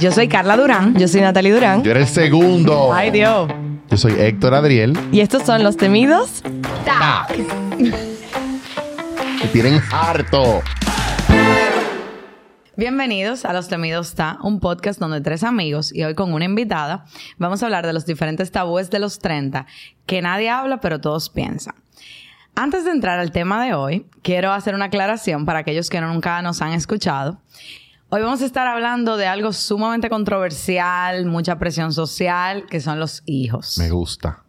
Yo soy Carla Durán. Yo soy Natalie Durán. Yo era el segundo. Ay, Dios. Yo soy Héctor Adriel. Y estos son los temidos. Que tienen harto. Bienvenidos a Los Temidos Ta, un podcast donde tres amigos y hoy con una invitada vamos a hablar de los diferentes tabúes de los 30 que nadie habla pero todos piensan. Antes de entrar al tema de hoy, quiero hacer una aclaración para aquellos que nunca nos han escuchado. Hoy vamos a estar hablando de algo sumamente controversial, mucha presión social, que son los hijos. Me gusta.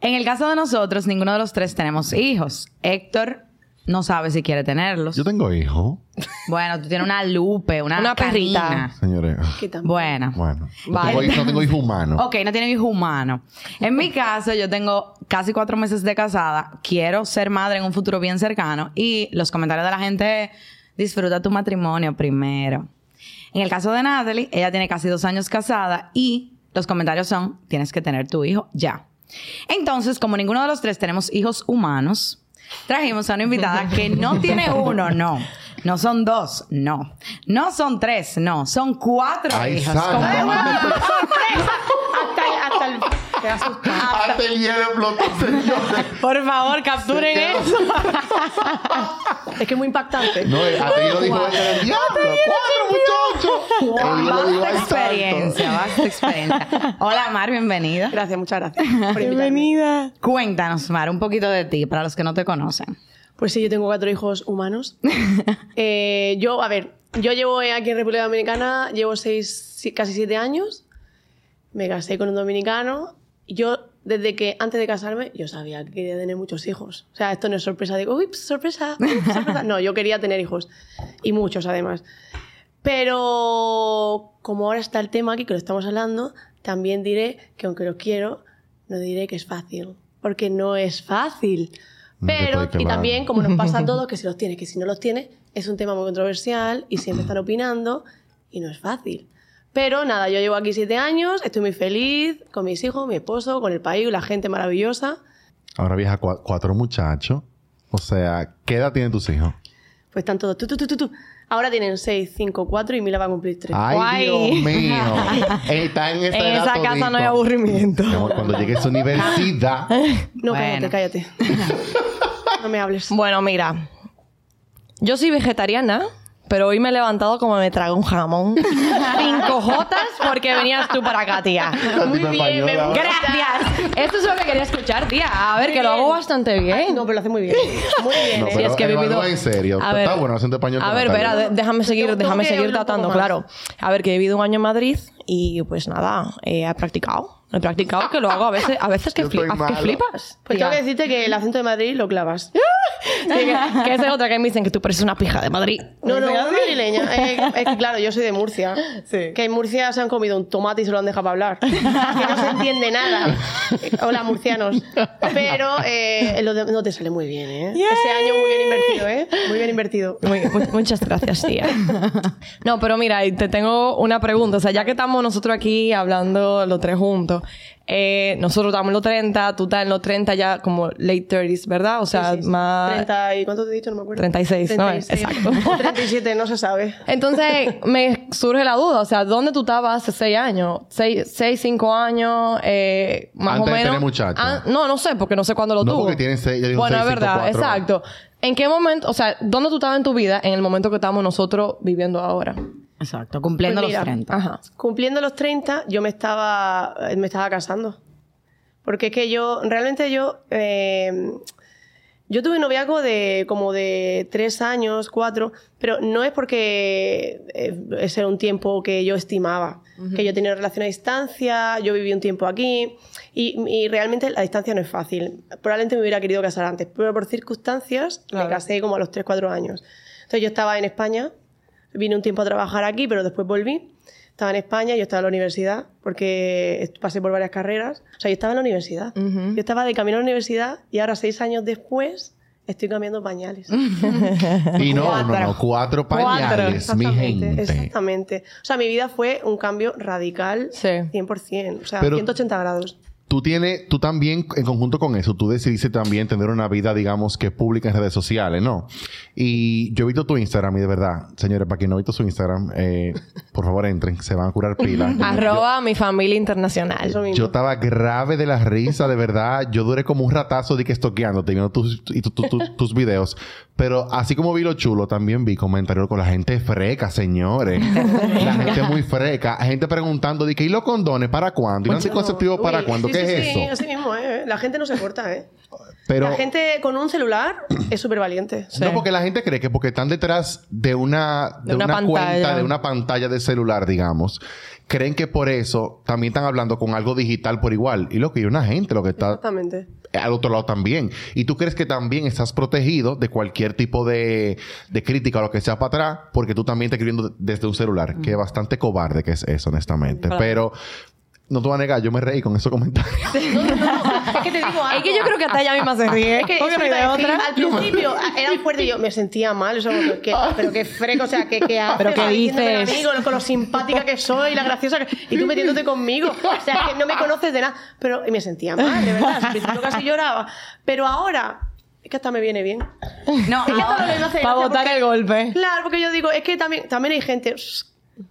En el caso de nosotros, ninguno de los tres tenemos hijos. Héctor no sabe si quiere tenerlos. Yo tengo hijo. Bueno, tú tienes una lupe, una, Una perrita. Señores. Bueno. Bueno. No Vale. tengo, hijo- no tengo hijo humano. Ok, no tiene hijo humano. En mi caso, yo tengo casi cuatro meses de casada. Quiero ser madre en un futuro bien cercano. Y los comentarios de la gente es, disfruta tu matrimonio primero. En el caso de Natalie, ella tiene casi dos años casada y los comentarios son, tienes que tener tu hijo ya. Entonces, como ninguno de los tres tenemos hijos humanos, trajimos a una invitada que no tiene uno, no. No son dos, no. No son tres, no. Son cuatro Ay, hijos. Sara. Con- hasta el, hasta. Hasta el hielo explotó, señores. Por favor, capturen eso. Es que es muy impactante. No, eh, hasta yo lo dijo del diablo. Cuatro, muchachos. El hielo dijo, Vasta "Ay, santo". experiencia, vasta experiencia. Hola, Mar, bienvenida. Gracias, muchas gracias. Bienvenida. Cuéntanos, Mar, un poquito de ti, para los que no te conocen. Pues sí, yo tengo cuatro hijos humanos. Eh, yo, a ver, yo llevo eh, aquí en República Dominicana, llevo seis, casi siete años. Me casé con un dominicano. Yo, desde que antes de casarme, yo sabía que quería tener muchos hijos. O sea, esto no es sorpresa. Digo, uy, sorpresa, sorpresa. No, yo quería tener hijos. Y muchos, además. Pero como ahora está el tema aquí, que lo estamos hablando, también diré que aunque lo quiero, no diré que es fácil. Porque no es fácil. Pero, y también, como nos pasa a todos, que si los tienes, que si no los tienes, es un tema muy controversial y siempre están opinando y no es fácil. Pero nada, yo llevo aquí siete años, estoy muy feliz con mis hijos, mi esposo, con el país, la gente maravillosa. Ahora viaja cua- cuatro muchachos. O sea, ¿qué edad tienen tus hijos? Pues están todos. Tu, tu, tu. Ahora tienen seis, cinco, cuatro y Mila va a cumplir tres. Ay, Guay. Dios mío. Está en esa, En esa casa todito. no hay aburrimiento. Mi amor, cuando llegue a su universidad. No, Bueno. cállate, cállate. no me hables. Bueno, mira. Yo soy vegetariana, pero hoy me he levantado como me trago un jamón. Cinco jotas porque venías tú para acá, tía. Muy bien, me gusta. Gracias. Esto es lo que quería escuchar, tía. A ver, que lo hago bastante bien. No, pero lo hace muy bien. Muy bien, No, es que he vivido- en serio. A Está ver. bueno acento español. A ver, espera, déjame seguir, déjame seguir tratando, claro. A ver, que he vivido un año en Madrid y pues nada, eh, he practicado. He practicado que lo hago a veces, a veces que, fli- flipas. Pues tengo que decirte que el acento de Madrid lo clavas. Sí, que, que esa es otra que me dicen que tú pareces una pija de Madrid. No, no, no madrileña. Eh, es que claro, yo soy de Murcia. Sí. Que en Murcia se han comido un tomate y se lo han dejado para hablar. que no se entiende nada. Eh, Hola, murcianos. Pero eh, lo de- no te sale muy bien, ¿eh? Ese año muy bien invertido, ¿eh? Muy bien invertido. Muy- muchas gracias, tía. No, pero mira, te tengo una pregunta. O sea, ya que estamos nosotros aquí hablando los tres juntos, eh, nosotros estamos en los 30, tú estás en los 30 ya como late 30s, ¿verdad? O sea, Sí, sí, sí. más... 30 y ¿cuánto te he dicho? No me acuerdo. 36, ¿no? 36. Exacto. O 37, no se sabe. Entonces, me surge la duda, o sea, ¿dónde tú estabas hace seis años? Seis, seis cinco años, eh, más Antes o de menos. tener muchachos. Ah, no, no sé, porque no sé cuándo lo No, tuvo. porque tienen seis- ya dijo Bueno, seis, es cinco, verdad, cuatro. exacto. ¿En qué momento, o sea, dónde tú estabas en tu vida en el momento que estamos nosotros viviendo ahora? Exacto, cumpliendo Pues los mira, 30. Ajá. Cumpliendo los 30, yo me estaba, eh, me estaba casando. Porque es que yo, realmente yo, eh, yo tuve un noviazgo de como de tres años, cuatro, pero no es porque eh, ese era un tiempo que yo estimaba. Que yo tenía relación a distancia, yo viví un tiempo aquí y, y realmente la distancia no es fácil. Probablemente me hubiera querido casar antes, pero por circunstancias Claro. me casé como a los tres, cuatro años. Entonces yo estaba en España, vine un tiempo a trabajar aquí, pero después volví. Estaba en España, yo estaba en la universidad, porque pasé por varias carreras. O sea, yo estaba en la universidad. Ujú. Yo estaba de camino a la universidad y ahora, seis años después, estoy cambiando pañales. Y no, no, Cuatro. no. Cuatro pañales, mi gente. Exactamente. O sea, mi vida fue un cambio radical Sí. 100%. O sea, Pero- 180 grados. Tú tienes, tú también, en conjunto con eso, tú decidiste también tener una vida, digamos, que pública en redes sociales, ¿no? Y yo he visto tu Instagram y de verdad, señores, para quien no ha visto su Instagram, eh, por favor entren, se van a curar pilas. Arroba mi familia internacional. Eso mismo. Yo estaba grave de la risa, de verdad. Yo duré como un ratazo de que estoqueándote, viendo tus, y tu- tu- tu- tus videos. Pero así como vi lo chulo, también vi comentarios con la gente freca, señores. la gente muy freca. Gente preguntando, de que, ¿y los condones para cuándo? ¿Y un anticonceptivo para cuándo? Sí, ¿Qué sí, es sí, eso? así mismo, ¿eh? La gente no se corta, ¿eh? Pero... La gente con un celular es súper valiente. No, porque la gente cree que porque están detrás de una, de De una una, cuenta, pantalla. de una pantalla de celular, digamos, creen que por eso también están hablando con algo digital por igual. Y lo que hay una gente, lo que está Exactamente. al otro lado también. Y tú crees que también estás protegido de cualquier tipo de, de crítica o lo que sea para atrás, porque tú también estás escribiendo desde un celular, que es bastante cobarde que es eso, honestamente. Pero no te voy a negar, yo me reí con esos comentarios. Es que te digo algo. Es que yo creo que hasta ella misma se ríe. Es que Porque eso no hay de otra. al principio era fuerte y yo me sentía mal. O sea, como que, pero qué freco, o sea, que, que haces, Pero qué dices. mí con, lo simpática que soy, la graciosa que- y tú metiéndote conmigo. O sea, es que no me conoces de nada. Pero y me sentía mal, de verdad. Al principio casi lloraba. Pero ahora, es que hasta me viene bien. No, Es que ahora- me hace Para botar porque- el golpe. Claro, porque yo digo, es que también, también hay gente.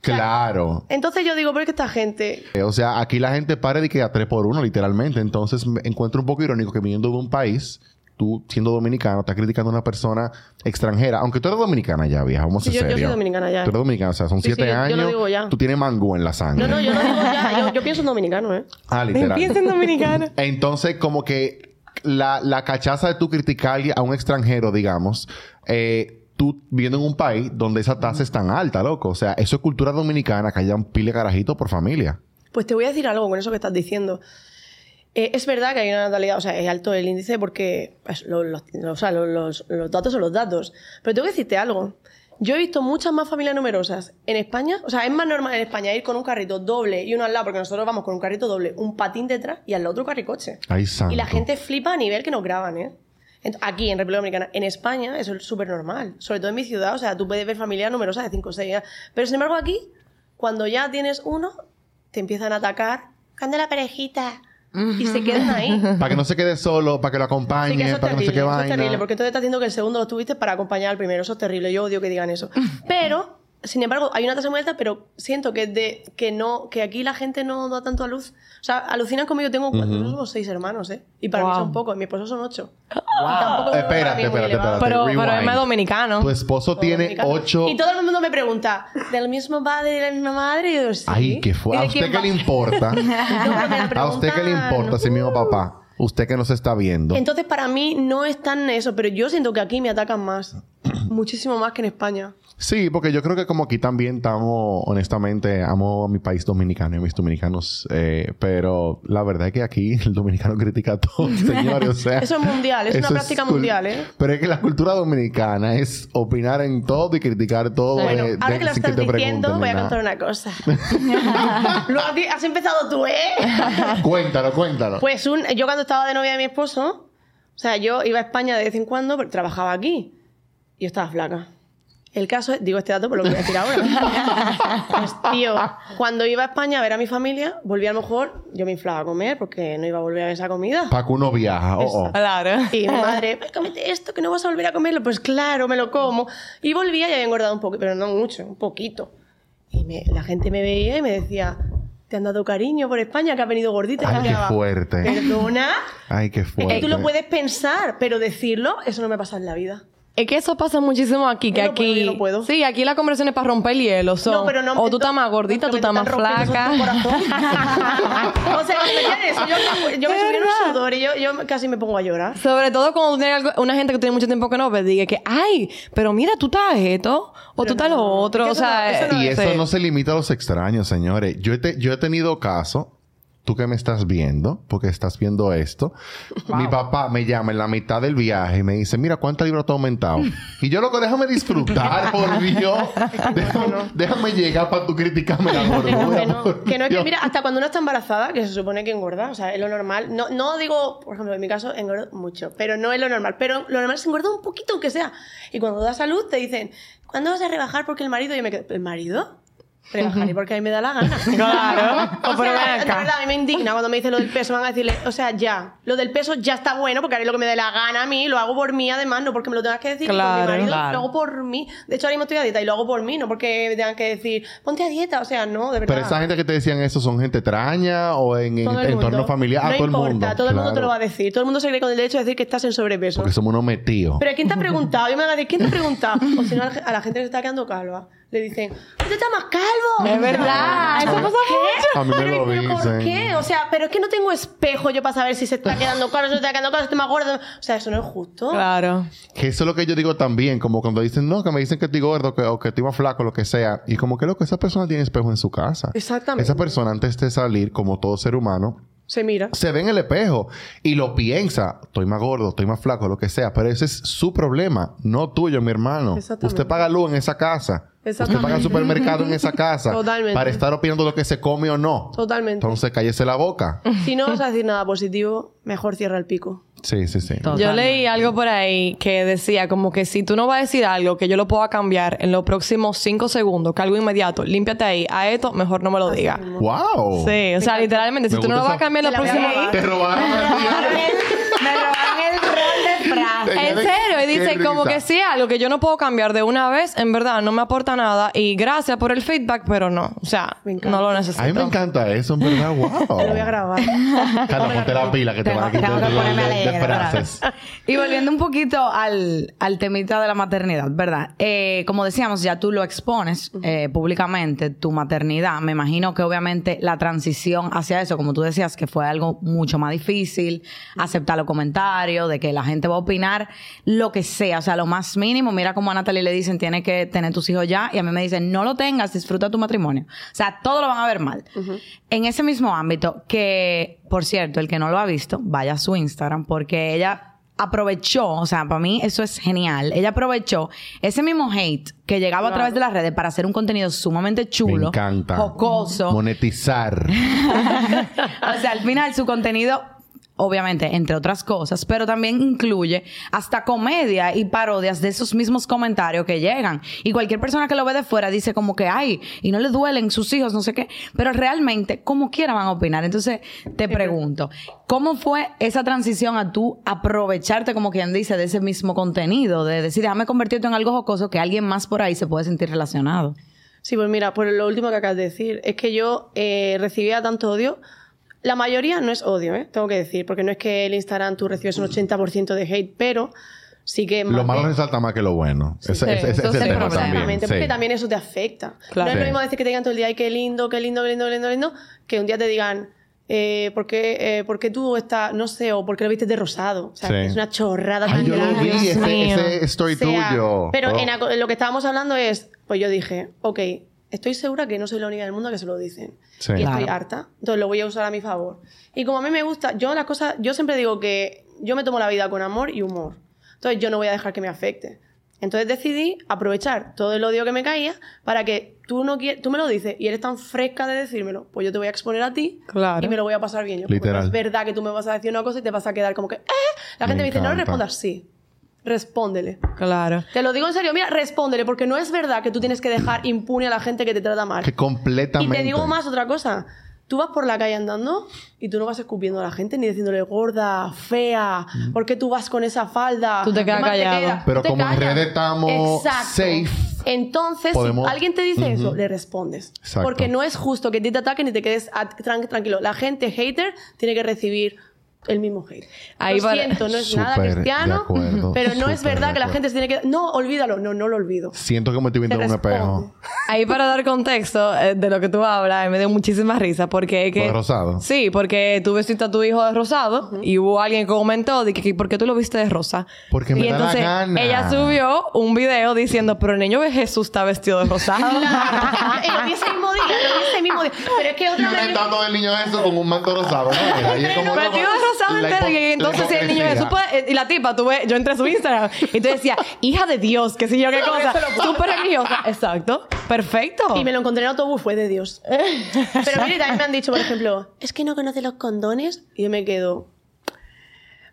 Claro. Entonces yo digo, pero es que esta gente. Eh, O sea, aquí la gente para de que a tres por uno, literalmente. Entonces, me encuentro un poco irónico que viniendo de un país, tú siendo dominicano, estás criticando a una persona extranjera. Aunque tú eres dominicana ya, vieja, vamos a Sí, ser yo- yo soy dominicana ya. Tú eres dominicana, o sea, son Sí, siete sí, yo lo años. digo ya. Tú tienes mangú en la sangre. No, no, yo no digo ya. Yo, yo pienso en dominicano, ¿eh? Ah, literal. Empieza en dominicana. Entonces, como que la, la cachaza de tú criticar a un extranjero, digamos, eh, tú viviendo en un país donde esa tasa es tan alta, loco. O sea, eso es cultura dominicana, que haya un pile carajito por familia. Pues te voy a decir algo con eso que estás diciendo. Eh, es verdad que hay una natalidad, o sea, es alto el índice porque pues, lo- lo- lo- o sea, lo- los, los datos son los datos. Pero tengo que decirte algo. Yo he visto muchas más familias numerosas en España. O sea, es más normal en España ir con un carrito doble y uno al lado, porque nosotros vamos con un carrito doble, un patín detrás y al lado otro carricoche. Ay, santo. Y la gente flipa a nivel que nos graban, ¿eh? Aquí, en República Dominicana. En España, eso es súper normal. Sobre todo en mi ciudad. O sea, tú puedes ver familias numerosas de 5 o 6. Pero, sin embargo, aquí, cuando ya tienes uno, te empiezan a atacar. ¿Cuándo la parejita? Y se quedan ahí. Para que no se quede solo, para que lo acompañe, que es para que no terrible, se quede eso es vaina. terrible, porque entonces estás diciendo que el segundo lo tuviste para acompañar al primero. Eso es terrible. Yo odio que digan eso. Pero, sin embargo, hay una tasa muy alta, pero siento que de que no, que aquí la gente no da tanto a luz. O sea, alucinan conmigo, tengo cuatro, somos seis hermanos, ¿eh? Y para mí Wow. son pocos, mi esposo son ocho. Y tampoco es para Espérate, mí espérate, espérate. Pero, pero es más dominicano. Tu esposo tiene Dominicano. ocho... Y todo el mundo me pregunta, ¿del mismo padre y de la misma madre? Y yo, sí. Ay, qué fue. ¿Y ¿A usted qué le importa? No, ¿A usted qué le importa ese mismo uh. papá? Usted que nos está viendo. Entonces, para mí no es tan eso, pero yo siento que aquí me atacan más. Muchísimo más que en España. Sí, porque yo creo que como aquí también estamos, honestamente, amo a mi país dominicano y a mis dominicanos, eh, pero la verdad es que aquí el dominicano critica a todos, señores, o sea... Eso es mundial, es una práctica cul- mundial, ¿eh? Pero es que la cultura dominicana es opinar en todo y criticar todo Bueno, eh, ahora de- que lo estás te diciendo, voy a contar una cosa. Lo has, has empezado tú, ¿eh? Cuéntalo, cuéntalo. Pues un, yo cuando estaba de novia de mi esposo, o sea, yo iba a España de vez en cuando, pero trabajaba aquí. Y yo estaba flaca. El caso es, digo este dato por lo que voy a decir ahora. Pues, tío, cuando iba a España a ver a mi familia, volvía a lo mejor, yo me inflaba a comer porque no iba a volver a ver esa comida. Para que uno viaja. Oh, oh. Claro. Y mi madre, "Pues cómete esto, que no vas a volver a comerlo. Pues claro, me lo como. Y volvía y había engordado un poco, pero no mucho, un poquito. Y me- la gente me veía y me decía, ¿te han dado cariño por España que has venido gordita? Y Ay, yo qué fuerte. Perdona. Ay, qué Es fuerte. que tú lo puedes pensar, pero decirlo, eso no me pasa en la vida. Es que eso pasa muchísimo aquí, que Yo no puedo, aquí... yo no puedo. Sí, aquí la conversación es para romper el hielo. son, No, pero no o tú estás más gordita, tú estás más flaca. o sea, ¿me entiendes? Yo, yo me subí en un sudor y yo, yo casi me pongo a llorar. Sobre todo cuando tienes algo- una gente que tiene mucho tiempo que no ves, diga que, ay, pero mira, tú estás esto, o tú estás lo otro. Es O sea, eso no- eso no Y eso no se limita a los extraños, señores. Yo he, te- yo he tenido caso, tú que me estás viendo, porque estás viendo esto. Mi papá me llama en la mitad del viaje y me dice, mira, ¿cuántos libros te ha aumentado? y yo, loco, déjame disfrutar, por Dios. déjame, déjame llegar para tú criticarme la Que no, que gordura. Que no es que, mira, hasta cuando una está embarazada, que se supone que engorda, o sea, es lo normal. No, no digo, por ejemplo, en mi caso, engordo mucho, pero no es lo normal. Pero lo normal es engordar un poquito, aunque sea. Y cuando da salud, te dicen, ¿cuándo vas a rebajar? Porque el marido, y yo me quedo, ¿el marido? Rebajar y porque a mí me da la gana. Claro. O Pero sea, ven de acá. verdad, a mí me indigna cuando me dicen lo del peso. Van a decirle, o sea, ya. Lo del peso ya está bueno porque haré lo que me dé la gana a mí. Lo hago por mí, además, no porque me lo tengas que decir. Claro, mi marido, claro. Lo hago por mí. De hecho, ahora mismo estoy a dieta y lo hago por mí, no porque me tengan que decir, ponte a dieta. O sea, no, de verdad. Pero esa gente que te decían eso son gente extraña o en, en el entorno familiar. Ah, no todo el importa, mundo. todo el mundo te lo va a decir. Todo el mundo se cree con el derecho de decir que estás en sobrepeso. Porque somos unos metidos. Pero ¿quién te ha preguntado? Yo me van a decir, ¿quién te ha preguntado? O si no, a la gente se está quedando calva. Le dicen, ¿usted está más calvo? Es verdad, eso pasa ¿Qué? A mí me Pero, lo pero ¿Por dicen. qué? O sea, pero es que no tengo espejo yo para saber si se está quedando calvo, si se está quedando calvo, si estoy más gordo. O sea, eso no es justo. Claro. Que eso es lo que yo digo también, como cuando dicen, no, que me dicen que estoy gordo que, o que estoy más flaco, lo que sea. Y como que lo que esa persona tiene espejo en su casa. Exactamente. Esa persona antes de salir, como todo ser humano, Se mira. se ve en el espejo y lo piensa. Estoy más gordo, estoy más flaco, lo que sea. Pero ese es su problema, no tuyo, mi hermano. Exactamente. Usted paga luz en esa casa. Usted paga supermercado en esa casa. Totalmente. Para estar opinando lo que se come o no. Totalmente. Entonces, cállese la boca. Si no vas a decir nada positivo, mejor cierra el pico. Sí, sí, sí. Yo leí algo por ahí que decía como que si tú no vas a decir algo que yo lo pueda cambiar en los próximos cinco segundos, que algo inmediato, límpiate ahí, a esto mejor no me lo diga. ¡Wow! Sí, o sea, literalmente, si tú no lo vas a cambiar en los próximos... Te robaron el rol de frase. En serio, y dice como que sí, algo que yo no puedo cambiar de una vez, en verdad no me aporta nada y gracias por el feedback, pero no, o sea, no lo A necesito. mí me encanta eso, en verdad. ¡Wow! Te lo voy a grabar. Carla, ponte la pila que te van a quitar. Y volviendo un poquito al, al temita de la maternidad, ¿verdad? Eh, como decíamos, ya tú lo expones eh, públicamente, tu maternidad. Me imagino que obviamente la transición hacia eso, como tú decías, que fue algo mucho más difícil, aceptar los comentarios, de que la gente va a opinar lo que sea, o sea, lo más mínimo. Mira como a Natalie le dicen, tiene que tener tus hijos ya, y a mí me dicen, no lo tengas, disfruta tu matrimonio. O sea, todo lo van a ver mal. En ese mismo ámbito, que, por cierto, el que no lo ha visto, vaya a su Instagram, porque ella aprovechó, o sea, para mí eso es genial. Ella aprovechó ese mismo hate que llegaba a través de las redes para hacer un contenido sumamente chulo, Me encanta. jocoso. Monetizar. o sea, al final su contenido, obviamente, entre otras cosas, pero también incluye hasta comedia y parodias de esos mismos comentarios que llegan. Y cualquier persona que lo ve de fuera dice como que, ay, y no le duelen sus hijos, no sé qué. Pero realmente, como quiera van a opinar. Entonces, te pregunto, ¿cómo fue esa transición a tú aprovecharte, como quien dice, de ese mismo contenido? De decir, déjame convertirte en algo jocoso que alguien más por ahí se puede sentir relacionado. Sí, pues mira, por lo último que acabas de decir, es que yo eh, recibía tanto odio. La mayoría no es odio, ¿eh? tengo que decir, porque no es que el Instagram tú recibes un 80% de hate, pero sí que... Lo malo de- resalta más que lo bueno. Ese, Sí, ese- ese eso es el sí, tema problema. también. Exactamente, sí. porque también eso te afecta. Claro. No es lo Sí. mismo decir que te digan todo el día, ay, qué lindo, qué lindo, qué lindo, qué lindo, qué lindo, que un día te digan, eh, ¿por, qué, eh, ¿por qué tú estás, no sé, o por qué lo viste de rosado? O sea, Sí. es una chorrada Ay, tan yo lo grande. vi, Dios ese, ese story O sea, tuyo. Pero Oh. en lo que estábamos hablando es, pues yo dije, ok, estoy segura que no soy la única del mundo que se lo dicen. Sí. Y estoy Claro. harta. Entonces lo voy a usar a mi favor. Y como a mí me gusta, yo las cosas, yo siempre digo que yo me tomo la vida con amor y humor. Entonces yo no voy a dejar que me afecte. Entonces decidí aprovechar todo el odio que me caía para que tú no tú me lo dices y eres tan fresca de decírmelo, pues yo te voy a exponer a ti Claro. y me lo voy a pasar bien. Yo, porque Literal. no es verdad que tú me vas a decir una cosa y te vas a quedar como que, "Eh". La Me gente me, dice, no le respondas, sí. Respóndele. Claro. Te lo digo en serio, mira, respóndele, porque no es verdad que tú tienes que dejar impune a la gente que te trata mal. Que Y completamente. te digo más otra cosa. Tú vas por la calle andando y tú no vas escupiendo a la gente ni diciéndole gorda, fea, ¿por qué tú vas con esa falda? Tú te quedas ¿Qué más callado. queda? Pero te como en redes estamos Exacto. safe, Entonces, podemos- si alguien te dice eso, le respondes. Exacto. Porque no es justo que a ti te ataquen y te quedes tranquilo. La gente hater tiene que recibir el mismo hate. Ahí Lo siento, no es nada Súper cristiano, acuerdo, pero no es verdad que la gente se tiene que... No, olvídalo. No, no lo olvido. Siento que me estoy viendo en un espejo. Ahí para dar contexto eh, de lo que tú hablas, me dio muchísima risa porque es que... ¿Lo de rosado? Sí, porque tú vestiste a tu hijo de rosado y hubo alguien que comentó de que, ¿por qué tú lo viste de rosa? Porque me y da la entonces gana. ella subió un video diciendo, pero el niño de Jesús está vestido de rosado. Eh, ese mismo día, ese mismo día. Pero es que otra vez... Inventando el niño eso con un manto rosado. ¿no? Y es como Entero. hipo- Y entonces el niño Jesús puede... Y la tipa, tú ves, yo entré a su Instagram y tú decías, hija de Dios, qué sé yo qué cosa. Súper religiosa. Exacto. Perfecto. Y me lo encontré en autobús, fue de Dios. Pero mire, también me han dicho, por ejemplo, es que no conoce los condones. Y yo me quedo.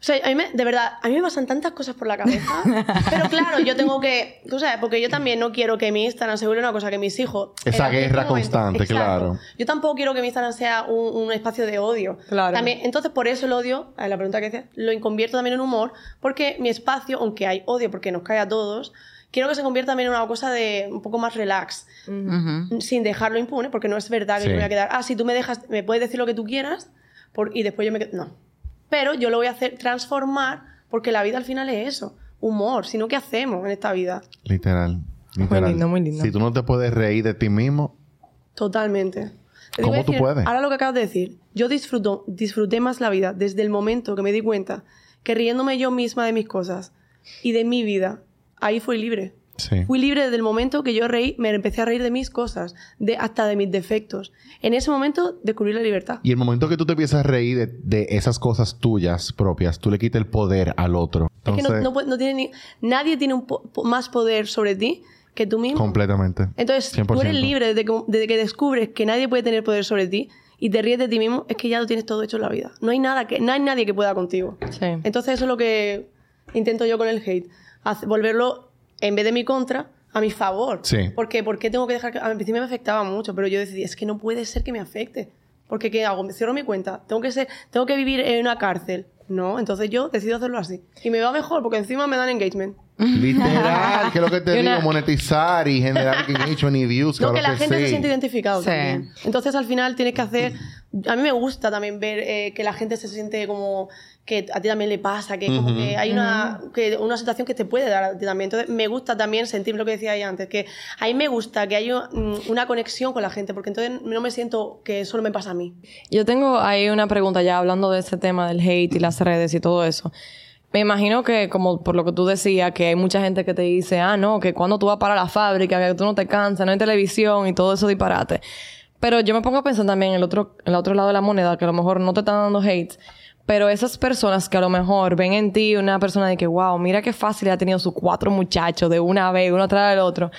Sea, a mí me- de verdad, a mí me pasan tantas cosas por la cabeza. pero claro, yo tengo que, tú sabes, porque yo también no quiero que mi Instagram se vuelva una cosa que mis hijos. Esa guerra constante, claro. Yo tampoco quiero que mi Instagram sea un, un espacio de odio. Claro. También, entonces, por eso el odio, a la pregunta que decía, lo convierto también en humor, porque mi espacio, aunque hay odio porque nos cae a todos, quiero que se convierta también en una cosa de un poco más relax Ujú. sin dejarlo impune, porque no es verdad que Sí. me voy a quedar, ah, si tú me dejas, me puedes decir lo que tú quieras, por- y después yo me quedo. No. Pero yo lo voy a hacer transformar, porque la vida al final es eso, humor, sino ¿qué hacemos en esta vida? Literal. literal. lindo, muy lindo. Si tú no te puedes reír de ti mismo, Totalmente. Te ¿Cómo digo tú decir, puedes? Ahora lo que acabas de decir, yo disfruto, disfruté más la vida desde el momento que me di cuenta que riéndome yo misma de mis cosas y de mi vida, ahí fui libre. Sí. Fui libre desde el momento que yo reí, me empecé a reír de mis cosas, de, hasta de mis defectos. En ese momento descubrí la libertad. Y el momento que tú te empiezas a reír de, de esas cosas tuyas propias, tú le quitas el poder al otro. es que no, Entonces, no no tiene ni- nadie tiene un po- po- más poder sobre ti que tú mismo. completamente. Entonces, tú 100%. eres libre desde que, desde que descubres que nadie puede tener poder sobre ti y te ríes de ti mismo, es que ya lo tienes todo hecho en la vida. No hay nada que, no hay nadie que pueda contigo. Sí. Entonces, eso es lo que intento yo con el hate. Volverlo, en vez de mi contra, a mi favor. Sí. Porque, ¿Por qué tengo que dejar que.? Al principio me afectaba mucho, pero yo decidí, es que no puede ser que me afecte. Porque, ¿qué hago? Me cierro mi cuenta. Tengo que, ser, tengo que vivir en una cárcel. No, entonces yo decido hacerlo así. Y me va mejor, porque encima me dan engagement. Literal, que es lo que te una- digo, monetizar y generar engagement y views, No, que la gente sí. se siente identificado Sí. también. Entonces, al final tienes que hacer... A mí me gusta también ver eh, que la gente se siente como que a ti también le pasa, que como Ujú. que hay una, que una situación que te puede dar a ti también. Entonces, me gusta también sentir lo que decía ahí antes, que a mí me gusta que haya una conexión con la gente, porque entonces no me siento que solo me pasa a mí. Yo tengo ahí una pregunta ya hablando de ese tema del hate y las redes y todo eso. Me imagino que, como por lo que tú decías, que hay mucha gente que te dice, ah, no, que cuando tú vas para la fábrica, que tú no te cansas, no hay televisión y todo eso disparate. Pero yo me pongo a pensar también en el otro, en el otro lado de la moneda, que a lo mejor no te están dando hate, pero esas personas que a lo mejor ven en ti una persona de que, wow, mira qué fácil ha tenido sus cuatro muchachos de una vez, uno tras del otro.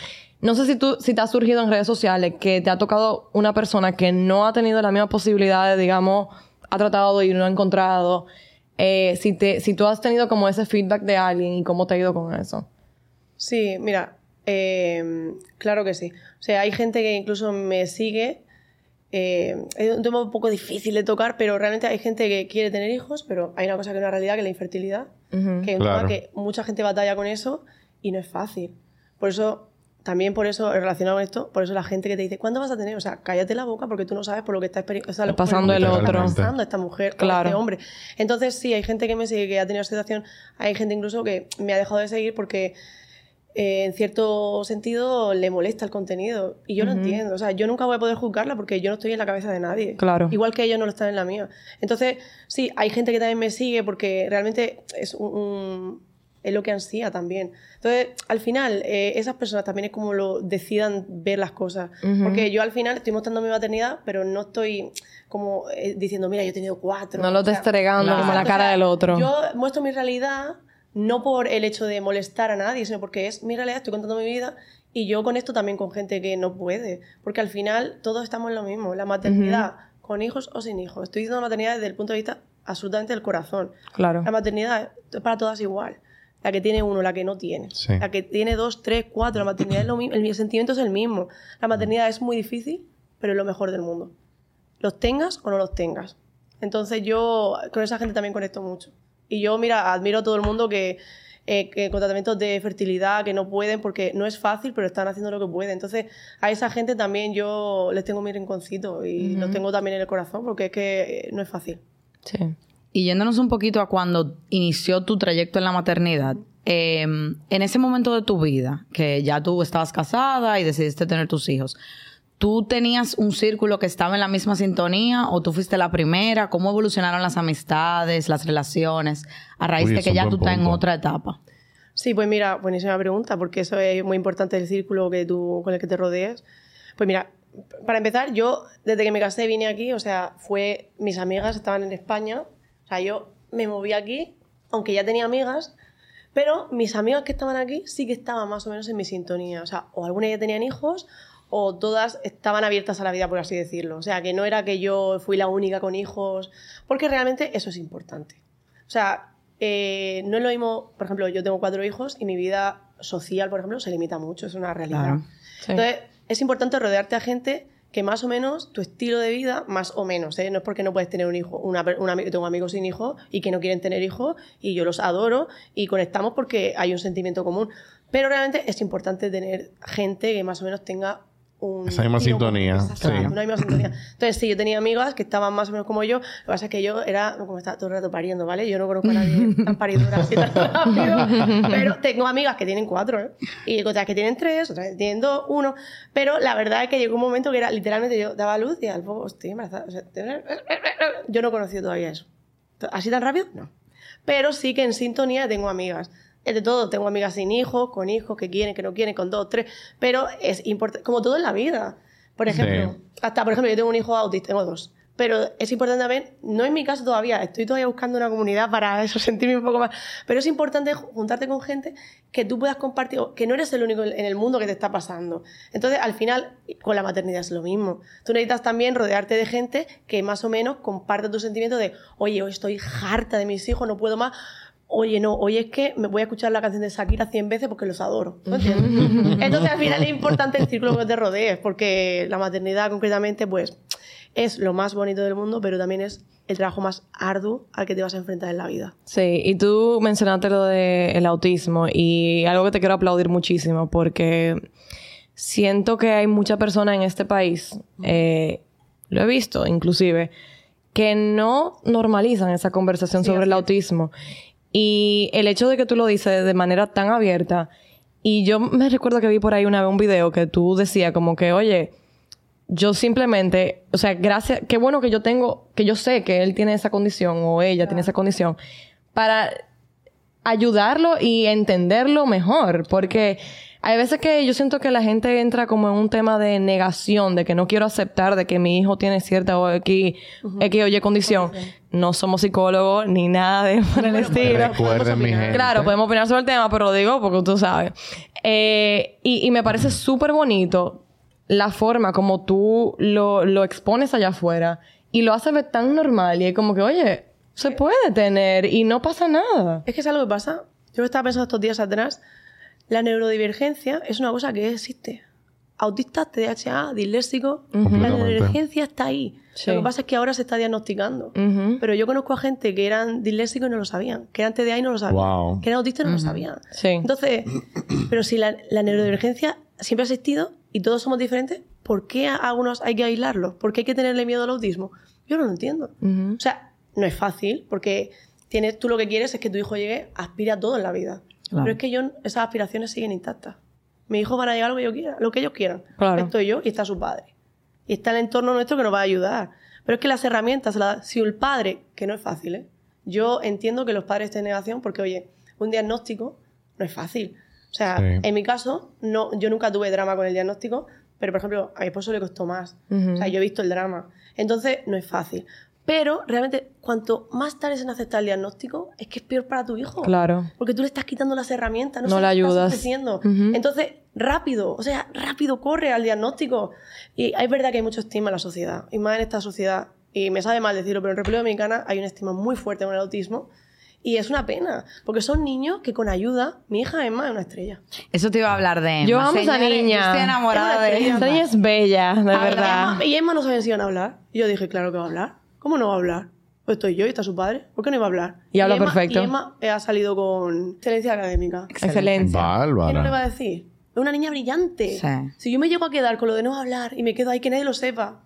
No sé si tú, si te ha surgido en redes sociales que te ha tocado una persona que no ha tenido la misma posibilidad de, digamos, ha tratado y no ha encontrado. Eh, si, te, si tú has tenido como ese feedback de alguien y cómo te ha ido con eso. Sí, mira, eh, claro que sí. O sea, hay gente que incluso me sigue. Eh, es un tema un poco difícil de tocar, pero realmente hay gente que quiere tener hijos, pero hay una cosa que es una realidad, que es la infertilidad. Ujú. que, es un Claro. tema que mucha gente batalla con eso y no es fácil. Por eso, también por eso, relacionado con esto, por eso la gente que te dice, ¿cuándo vas a tener? O sea, cállate la boca porque tú no sabes por lo que está, o sea, lo- Pasando el otro. está pasando esta mujer, Claro. este hombre. Entonces, sí, hay gente que me sigue, que ha tenido situación, hay gente incluso que me ha dejado de seguir porque eh, en cierto sentido le molesta el contenido. Y yo lo entiendo. O sea, yo nunca voy a poder juzgarla porque yo no estoy en la cabeza de nadie. Claro. Igual que ellos no lo están en la mía. Entonces, sí, hay gente que también me sigue porque realmente es un... un- es lo que ansía también. Entonces, al final, eh, esas personas también es como lo decidan ver las cosas. Porque yo al final estoy mostrando mi maternidad, pero no estoy como eh, diciendo, mira, yo he tenido cuatro. No lo O sea, estregando claro. como la o cara sea, del otro. Yo muestro mi realidad no por el hecho de molestar a nadie, sino porque es mi realidad, estoy contando mi vida y yo con esto también con gente que no puede. Porque al final todos estamos en lo mismo, la maternidad, con hijos o sin hijos. Estoy diciendo la maternidad desde el punto de vista absolutamente del corazón. Claro. La maternidad es para todas igual. La que tiene uno, la que no tiene. Sí. La que tiene dos, tres, cuatro. La maternidad es lo mismo. El sentimiento es el mismo. La maternidad es muy difícil, pero es lo mejor del mundo. Los tengas o no los tengas. Entonces yo con esa gente también conecto mucho. Y yo, mira, admiro a todo el mundo que, eh, que con tratamientos de fertilidad que no pueden porque no es fácil, pero están haciendo lo que pueden. Entonces a esa gente también yo les tengo mi rinconcito y los tengo también en el corazón porque es que eh, no es fácil. Sí. Y yéndonos un poquito a cuando inició tu trayecto en la maternidad, eh, en ese momento de tu vida, que ya tú estabas casada y decidiste tener tus hijos, ¿tú tenías un círculo que estaba en la misma sintonía o tú fuiste la primera? ¿Cómo evolucionaron las amistades, las relaciones, a raíz Uy, de que ya tú estás en otra etapa? Sí, pues mira, buenísima pregunta, porque eso es muy importante el círculo que tú, con el que te rodeas. Pues mira, para empezar, yo desde que me casé vine aquí, o sea, fue, mis amigas estaban en España, o sea, yo me moví aquí, aunque ya tenía amigas, pero mis amigas que estaban aquí sí que estaban más o menos en mi sintonía, o sea, o algunas ya tenían hijos o todas estaban abiertas a la vida, por así decirlo. O sea, que no era que yo fui la única con hijos, porque realmente eso es importante. O sea, eh, no es lo mismo, por ejemplo, yo tengo cuatro hijos y mi vida social, por ejemplo, se limita mucho, es una realidad. Claro. Sí. Entonces, es importante rodearte a gente que más o menos tu estilo de vida, más o menos, ¿eh? no es porque no puedes tener un hijo, una, per- un ami- tengo amigos sin hijos y que no quieren tener hijos y yo los adoro y conectamos porque hay un sentimiento común. Pero realmente es importante tener gente que más o menos tenga un... Esa misma sintonía, sí. Una misma sintonía. Entonces, sí, yo tenía amigas que estaban más o menos como yo. Lo que pasa es que yo era como estaba todo el rato pariendo, ¿vale? Yo no conozco a nadie tan paridora así tan rápido. Pero tengo amigas que tienen cuatro, ¿eh? Y otras que tienen tres, otras que tienen dos, uno. Pero la verdad es que llegó un momento que era literalmente yo daba luz y al poco estoy embarazada. O sea, yo no he conocido todavía eso. ¿Así tan rápido? No. Pero sí que en sintonía tengo amigas. Es de todo, tengo amigas sin hijos, con hijos que quieren, que no quieren, con dos, tres. Pero es importante, como todo en la vida. Por ejemplo, hasta por ejemplo, yo tengo un hijo autista, tengo dos. Pero es importante también, no en mi caso todavía, estoy todavía buscando una comunidad para eso, sentirme un poco más. Pero es importante juntarte con gente que tú puedas compartir, que no eres el único en el mundo que te está pasando. Entonces, al final, con la maternidad es lo mismo. Tú necesitas también rodearte de gente que más o menos comparte tu sentimiento de, oye, hoy estoy harta de mis hijos, no puedo más. Oye, no, hoy es que me voy a escuchar la canción de Shakira 100 veces porque los adoro. ¿no entiendes? Entonces, al final es importante el círculo que te rodees, porque la maternidad, concretamente, pues es lo más bonito del mundo, pero también es el trabajo más arduo al que te vas a enfrentar en la vida. Sí, y tú mencionaste lo del autismo y algo que te quiero aplaudir muchísimo porque siento que hay muchas personas en este país, eh, lo he visto inclusive, que no normalizan esa conversación Sí, sobre el autismo. Y el hecho de que tú lo dices de manera tan abierta, y yo me recuerdo que vi por ahí una vez un video que tú decías como que, oye, yo simplemente, o sea, gracias, qué bueno que yo tengo, que yo sé que él tiene esa condición o ella tiene esa condición, para ayudarlo y entenderlo mejor, porque hay veces que yo siento que la gente entra como en un tema de negación, de que no quiero aceptar de que mi hijo tiene cierta o X, X o Y condición. No somos psicólogos ni nada de por el estilo. Recuerden, mi gente. Claro, podemos opinar sobre el tema, pero lo digo porque tú sabes. Eh, y, y me parece súper bonito la forma como tú lo, lo expones allá afuera y lo haces ver tan normal y es como que, oye, se puede tener y no pasa nada. Es que es algo que pasa. Yo lo estaba pensando estos días atrás. La neurodivergencia es una cosa que existe. Autistas, TDAH, disléxicos. La neurodivergencia está ahí. Sí. Lo que pasa es que ahora se está diagnosticando. Pero yo conozco a gente que eran disléxicos y no lo sabían. Que eran TDA y no lo sabían. Wow. Que eran autistas y no lo sabían. Sí. Entonces, pero si la, la neurodivergencia siempre ha existido y todos somos diferentes, ¿por qué a algunos hay que aislarlos? ¿Por qué hay que tenerle miedo al autismo? Yo no lo entiendo. O sea, no es fácil porque tienes, tú lo que quieres es que tu hijo llegue, aspire a todo en la vida. Claro. Pero es que yo, esas aspiraciones siguen intactas. Mis hijos van a llegar a lo que yo quiera, lo que ellos quieran. Claro. Estoy yo y está su padre. Y está el entorno nuestro que nos va a ayudar. Pero es que las herramientas, si el padre, que no es fácil, ¿eh? yo entiendo que los padres estén en negación porque, oye, un diagnóstico no es fácil. O sea, Sí. en mi caso, no, yo nunca tuve drama con el diagnóstico, pero por ejemplo, a mi esposo le costó más. O sea, yo he visto el drama. Entonces, no es fácil. Pero realmente, cuanto más tardes en aceptar el diagnóstico, es que es peor para tu hijo. Claro. Porque tú le estás quitando las herramientas, no, No le las estás ayudas. ofreciendo. Ujú. Entonces, rápido, o sea, rápido, corre al diagnóstico. Y es verdad que hay mucho estigma en la sociedad, y más en esta sociedad. Y me sabe mal decirlo, pero en República Dominicana hay un estigma muy fuerte con el autismo. Y es una pena, porque son niños que con ayuda, mi hija Emma es una estrella. Eso te iba a hablar de Emma. Yo amo a esa niña. Yo estoy enamorada de Es una ella. Esa niña es bella, de Habla- verdad. Emma- y Emma no sabía si iban a hablar. Y yo dije, claro que va a hablar. ¿Cómo no va a hablar? Pues estoy yo y está su padre. ¿Por qué no iba a hablar? Y habla Emma- perfecto. Y Emma eh, ha salido con excelencia académica. Excelencia. ¿Qué no le Bárbara. va a decir? Es una niña brillante. Sí. Si yo me llego a quedar con lo de no hablar y me quedo ahí que nadie lo sepa,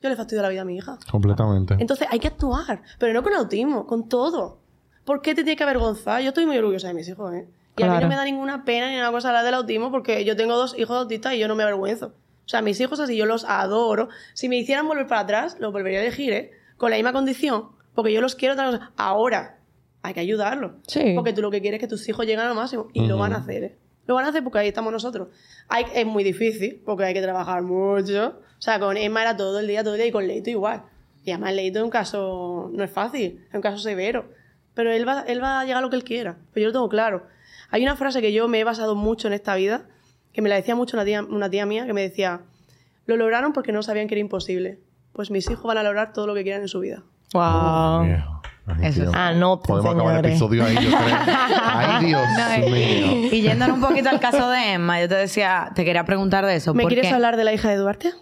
yo le fastidio la vida a mi hija. Completamente. Entonces hay que actuar, pero no con autismo, con todo. ¿Por qué te tiene que avergonzar? Yo estoy muy orgullosa de mis hijos, ¿eh? Y a mí no me da ninguna pena ni nada cosa hablar del autismo porque yo tengo dos hijos autistas y yo no me avergüenzo. O sea, mis hijos así, yo los adoro. Si me hicieran volver para atrás, los volvería a elegir, ¿eh? Con la misma condición, porque yo los quiero. Ahora, hay que ayudarlos. Sí. Porque tú lo que quieres es que tus hijos lleguen al máximo y lo van a hacer, ¿eh? Lo van a hacer porque ahí estamos nosotros. Hay, es muy difícil porque hay que trabajar mucho. O sea, con Emma era todo el día, todo el día y con Leito igual. Y además Leito es un caso, no es fácil, es un caso severo. Pero él va, él va a llegar a lo que él quiera. Pero yo lo tengo claro. Hay una frase que yo me he basado mucho en esta vida, que me la decía mucho una tía, una tía mía, que me decía, lo lograron porque no sabían que era imposible. Pues mis hijos van a lograr todo lo que quieran en su vida. Wow. Eso Dios. sí. Anoten, Podemos acabar el episodio ahí, yo creo. Ay, Dios No, y- mío. Y yéndonos un poquito al caso de Emma, yo te decía, te quería preguntar de eso. ¿Me porque- quieres hablar de la hija de Duarte?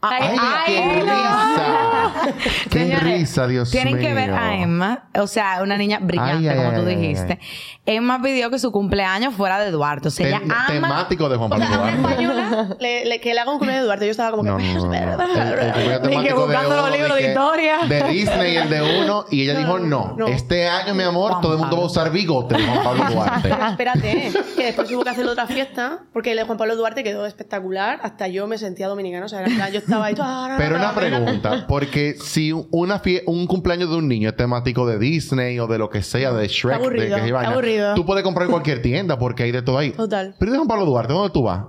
¡Ay, qué no. risa! ¡Qué Señores, risa, Dios Tienen mío! que ver a Emma, o sea, una niña brillante, Ay, ay, como ay, tú ay, dijiste. Emma pidió que su cumpleaños fuera de Duarte. O sea, Tem- ella ama. temático de Juan O Pablo sea, una Duarte. española le- le- que le haga un cumpleaños de Duarte. Yo estaba como que... No, no. El, el Ni que buscando los libros de historia. De Disney, el de uno. Y ella dijo, no, este año, mi amor, Juan todo el mundo va a usar bigote de Juan Pablo Duarte. Pero espérate, que después hubo que hacer otra fiesta, porque el de Juan Pablo Duarte quedó espectacular. Hasta yo me sentía dominicana. O sea, yo estaba ahí... Pero una pregunta, porque si una fie- un cumpleaños de un niño es temático de Disney o de lo que sea, de Shrek, aburrido, de que se vaina, aburrido. tú puedes comprar en cualquier tienda porque hay de todo ahí. Total. Pero ¿y de Juan Pablo Duarte, ¿dónde tú vas?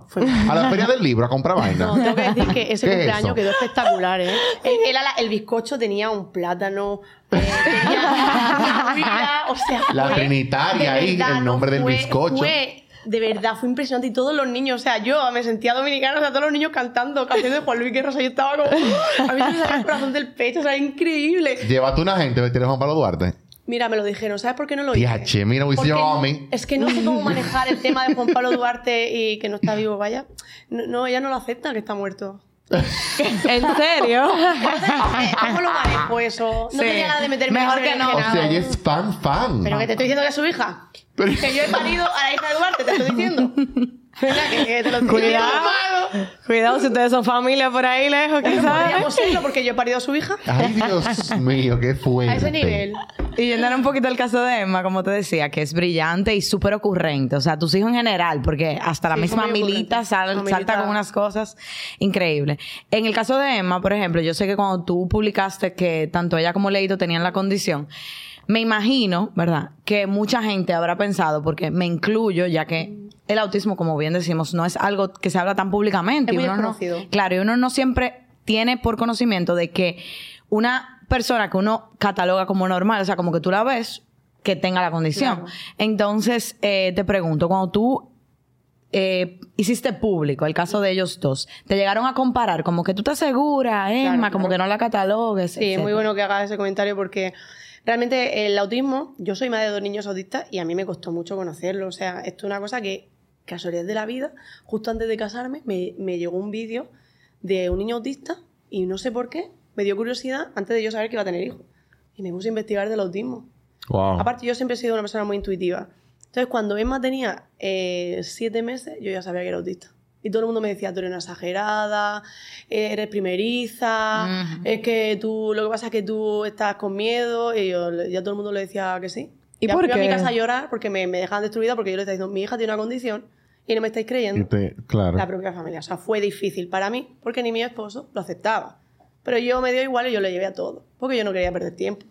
A la feria del libro a comprar vaina. No, tengo que decir que ese ¿Qué es cumpleaños quedó espectacular, ¿eh? El, el, ala- el bizcocho tenía un plátano, eh, tenía o sea... La fue- Trinitaria ahí, verdad, el nombre del fue- bizcocho. Fue, de verdad, fue impresionante. Y todos los niños, o sea, yo me sentía dominicana, o sea, todos los niños cantando canciones de Juan Luis Guerra, o sea, yo estaba como... A mí se me salía el corazón del pecho, o sea, increíble. Llévate una gente vestida de Juan Pablo Duarte. Mira, me lo dijeron, ¿sabes por qué no lo hice? Mira, hubiese llevado a mí. Es que no sé cómo manejar el tema de Juan Pablo Duarte y que no está vivo, vaya. No, no, ella no lo acepta, que está muerto. ¿En serio? ¿Cómo lo manejo eso? No Sí. tenía ganas de meterme Mejor en que no. O sea, ella es fan, fan. Pero que te estoy diciendo que es su hija. Pero- Que yo he parido a la hija de Duarte, te estoy diciendo. Que, que te lo estoy Cuidado. diciendo. Cuidado si ustedes son familia por ahí lejos, quizás. podríamos serlo porque yo he parido a su hija. Ay, Dios mío, qué fuerte. A ese nivel. Y yéndonos un poquito al caso de Emma, como te decía, que es brillante y súper ocurrente. O sea, tus hijos en general, porque hasta la Sí, misma Milita sal- salta con unas cosas increíbles. En el caso de Emma, por ejemplo, yo sé que cuando tú publicaste que tanto ella como Leito tenían la condición, me imagino, ¿verdad? Que mucha gente habrá pensado, porque me incluyo, ya que el autismo, como bien decimos, no es algo que se habla tan públicamente. Es y muy no-. Claro, y uno no siempre tiene por conocimiento de que una persona que uno cataloga como normal, o sea, como que tú la ves, que tenga la condición. Claro. Entonces, eh, te pregunto, cuando tú eh, hiciste público el caso de ellos dos, ¿te llegaron a comparar? Como que tú te aseguras, Emma, Claro, como que no la catalogues. Sí, es muy bueno que hagas ese comentario porque realmente el autismo, yo soy madre de dos niños autistas y a mí me costó mucho conocerlo. O sea, esto es una cosa que, casualidad de la vida, justo antes de casarme, me, me llegó un vídeo de un niño autista y no sé por qué, me dio curiosidad antes de yo saber que iba a tener hijos. Y me puse a investigar del autismo. Wow. Aparte, yo siempre he sido una persona muy intuitiva. Entonces, cuando Emma tenía eh, siete meses, yo ya sabía que era autista. Y todo el mundo me decía, tú eres una exagerada, eh, eres primeriza, es que tú, lo que pasa es que tú estás con miedo. Y yo, ya todo el mundo le decía que sí. ¿Y ya por fui a mi qué? casa a llorar porque me, me dejaban destruida porque yo le estaba diciendo, mi hija tiene una condición y no me estáis Y creyendo. te- claro. La propia familia. O sea, fue difícil para mí porque ni mi esposo lo aceptaba. Pero yo me dio igual y yo le llevé a todo porque yo no quería perder tiempo.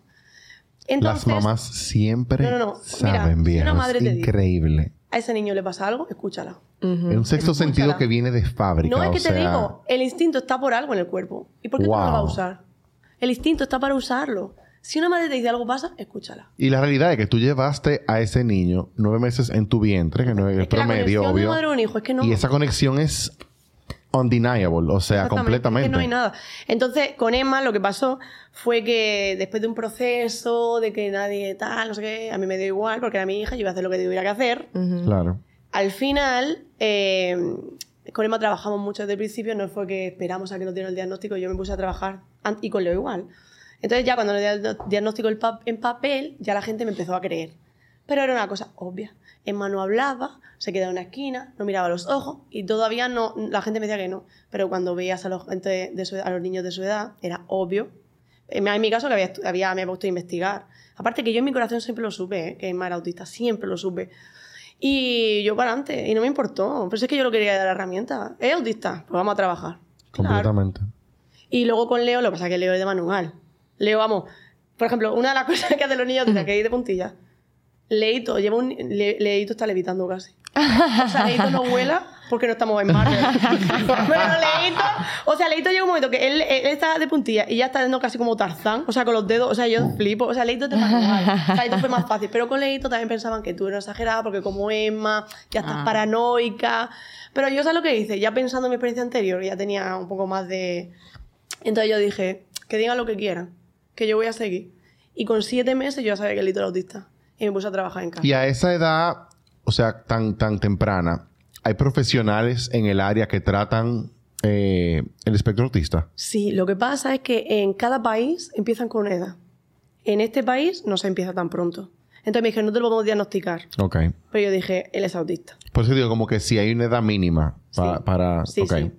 Entonces, Las mamás siempre No, no, no. Mira, saben bien. una madre te dice- Increíble. A ese niño le pasa algo, escúchala. Es un sexto Escúchala. sentido que viene de fábrica. No es o que te sea, digo, el instinto está por algo en el cuerpo. ¿Y por qué tú no lo vas a usar? El instinto está para usarlo. Si una madre te dice algo pasa, escúchala. Y la realidad es que tú llevaste a ese niño nueve meses en tu vientre, que no es el la promedio, de obvio. madre a un hijo es que no. Y esa conexión es undeniable, o sea, completamente. es que no hay nada. Entonces, con Emma lo que pasó fue que después de un proceso, de que nadie tal, no sé qué, a mí me dio igual porque era mi hija, yo iba a hacer lo que tuviera que hacer. Claro. Al final, eh, con Emma trabajamos mucho desde el principio, no fue que esperamos a que nos dieran el diagnóstico, yo me puse a trabajar y con Leo igual. Entonces ya cuando nos dieron el diagnóstico en papel, ya la gente me empezó a creer. Pero era una cosa obvia. Emma no hablaba, se quedaba en una esquina, no miraba los ojos y todavía no, la gente me decía que no. Pero cuando veías a los, gente de su- a los niños de su edad, era obvio. En mi- caso, que había, había, me había puesto a investigar. Aparte que yo en mi corazón siempre lo supe, ¿eh? que Emma era autista, siempre lo supe. Y yo para adelante, y no me importó. Pero es que yo lo quería dar la herramienta. ¿Es autista? Pues vamos a trabajar. Claro. Completamente. Y luego con Leo, lo que pasa es que Leo es de manual. Leo, vamos, por ejemplo, una de las cosas que hacen los niños desde que hay de puntilla. Leito, lleva un, Le- Leito está levitando casi. O sea, Leito no vuela porque no estamos en Marvel. Pero Leito, o sea, Leito llega un momento que él, él está de puntilla y ya está yendo casi como Tarzán, o sea, con los dedos, o sea, yo flipo. O sea, Leito es de manual. O sea, Leito fue más fácil. Pero con Leito también pensaban que tú eras exagerada porque como Emma, ya estás Ah. paranoica. Pero yo, ¿sabes lo que hice? Ya pensando en mi experiencia anterior, ya tenía un poco más de... Entonces yo dije, que digan lo que quieran, que yo voy a seguir. Y con siete meses yo ya sabía que el hito era autista. Y me puse a trabajar en casa. Y a esa edad, o sea, tan, tan temprana, ¿hay profesionales en el área que tratan eh, el espectro autista? Sí, lo que pasa es que en cada país empiezan con una edad. En este país no se empieza tan pronto. Entonces me dijeron, no te lo podemos diagnosticar. Ok. Pero yo dije, él es autista. Por eso digo, como que si hay una edad mínima pa- Sí. para... Sí, sí.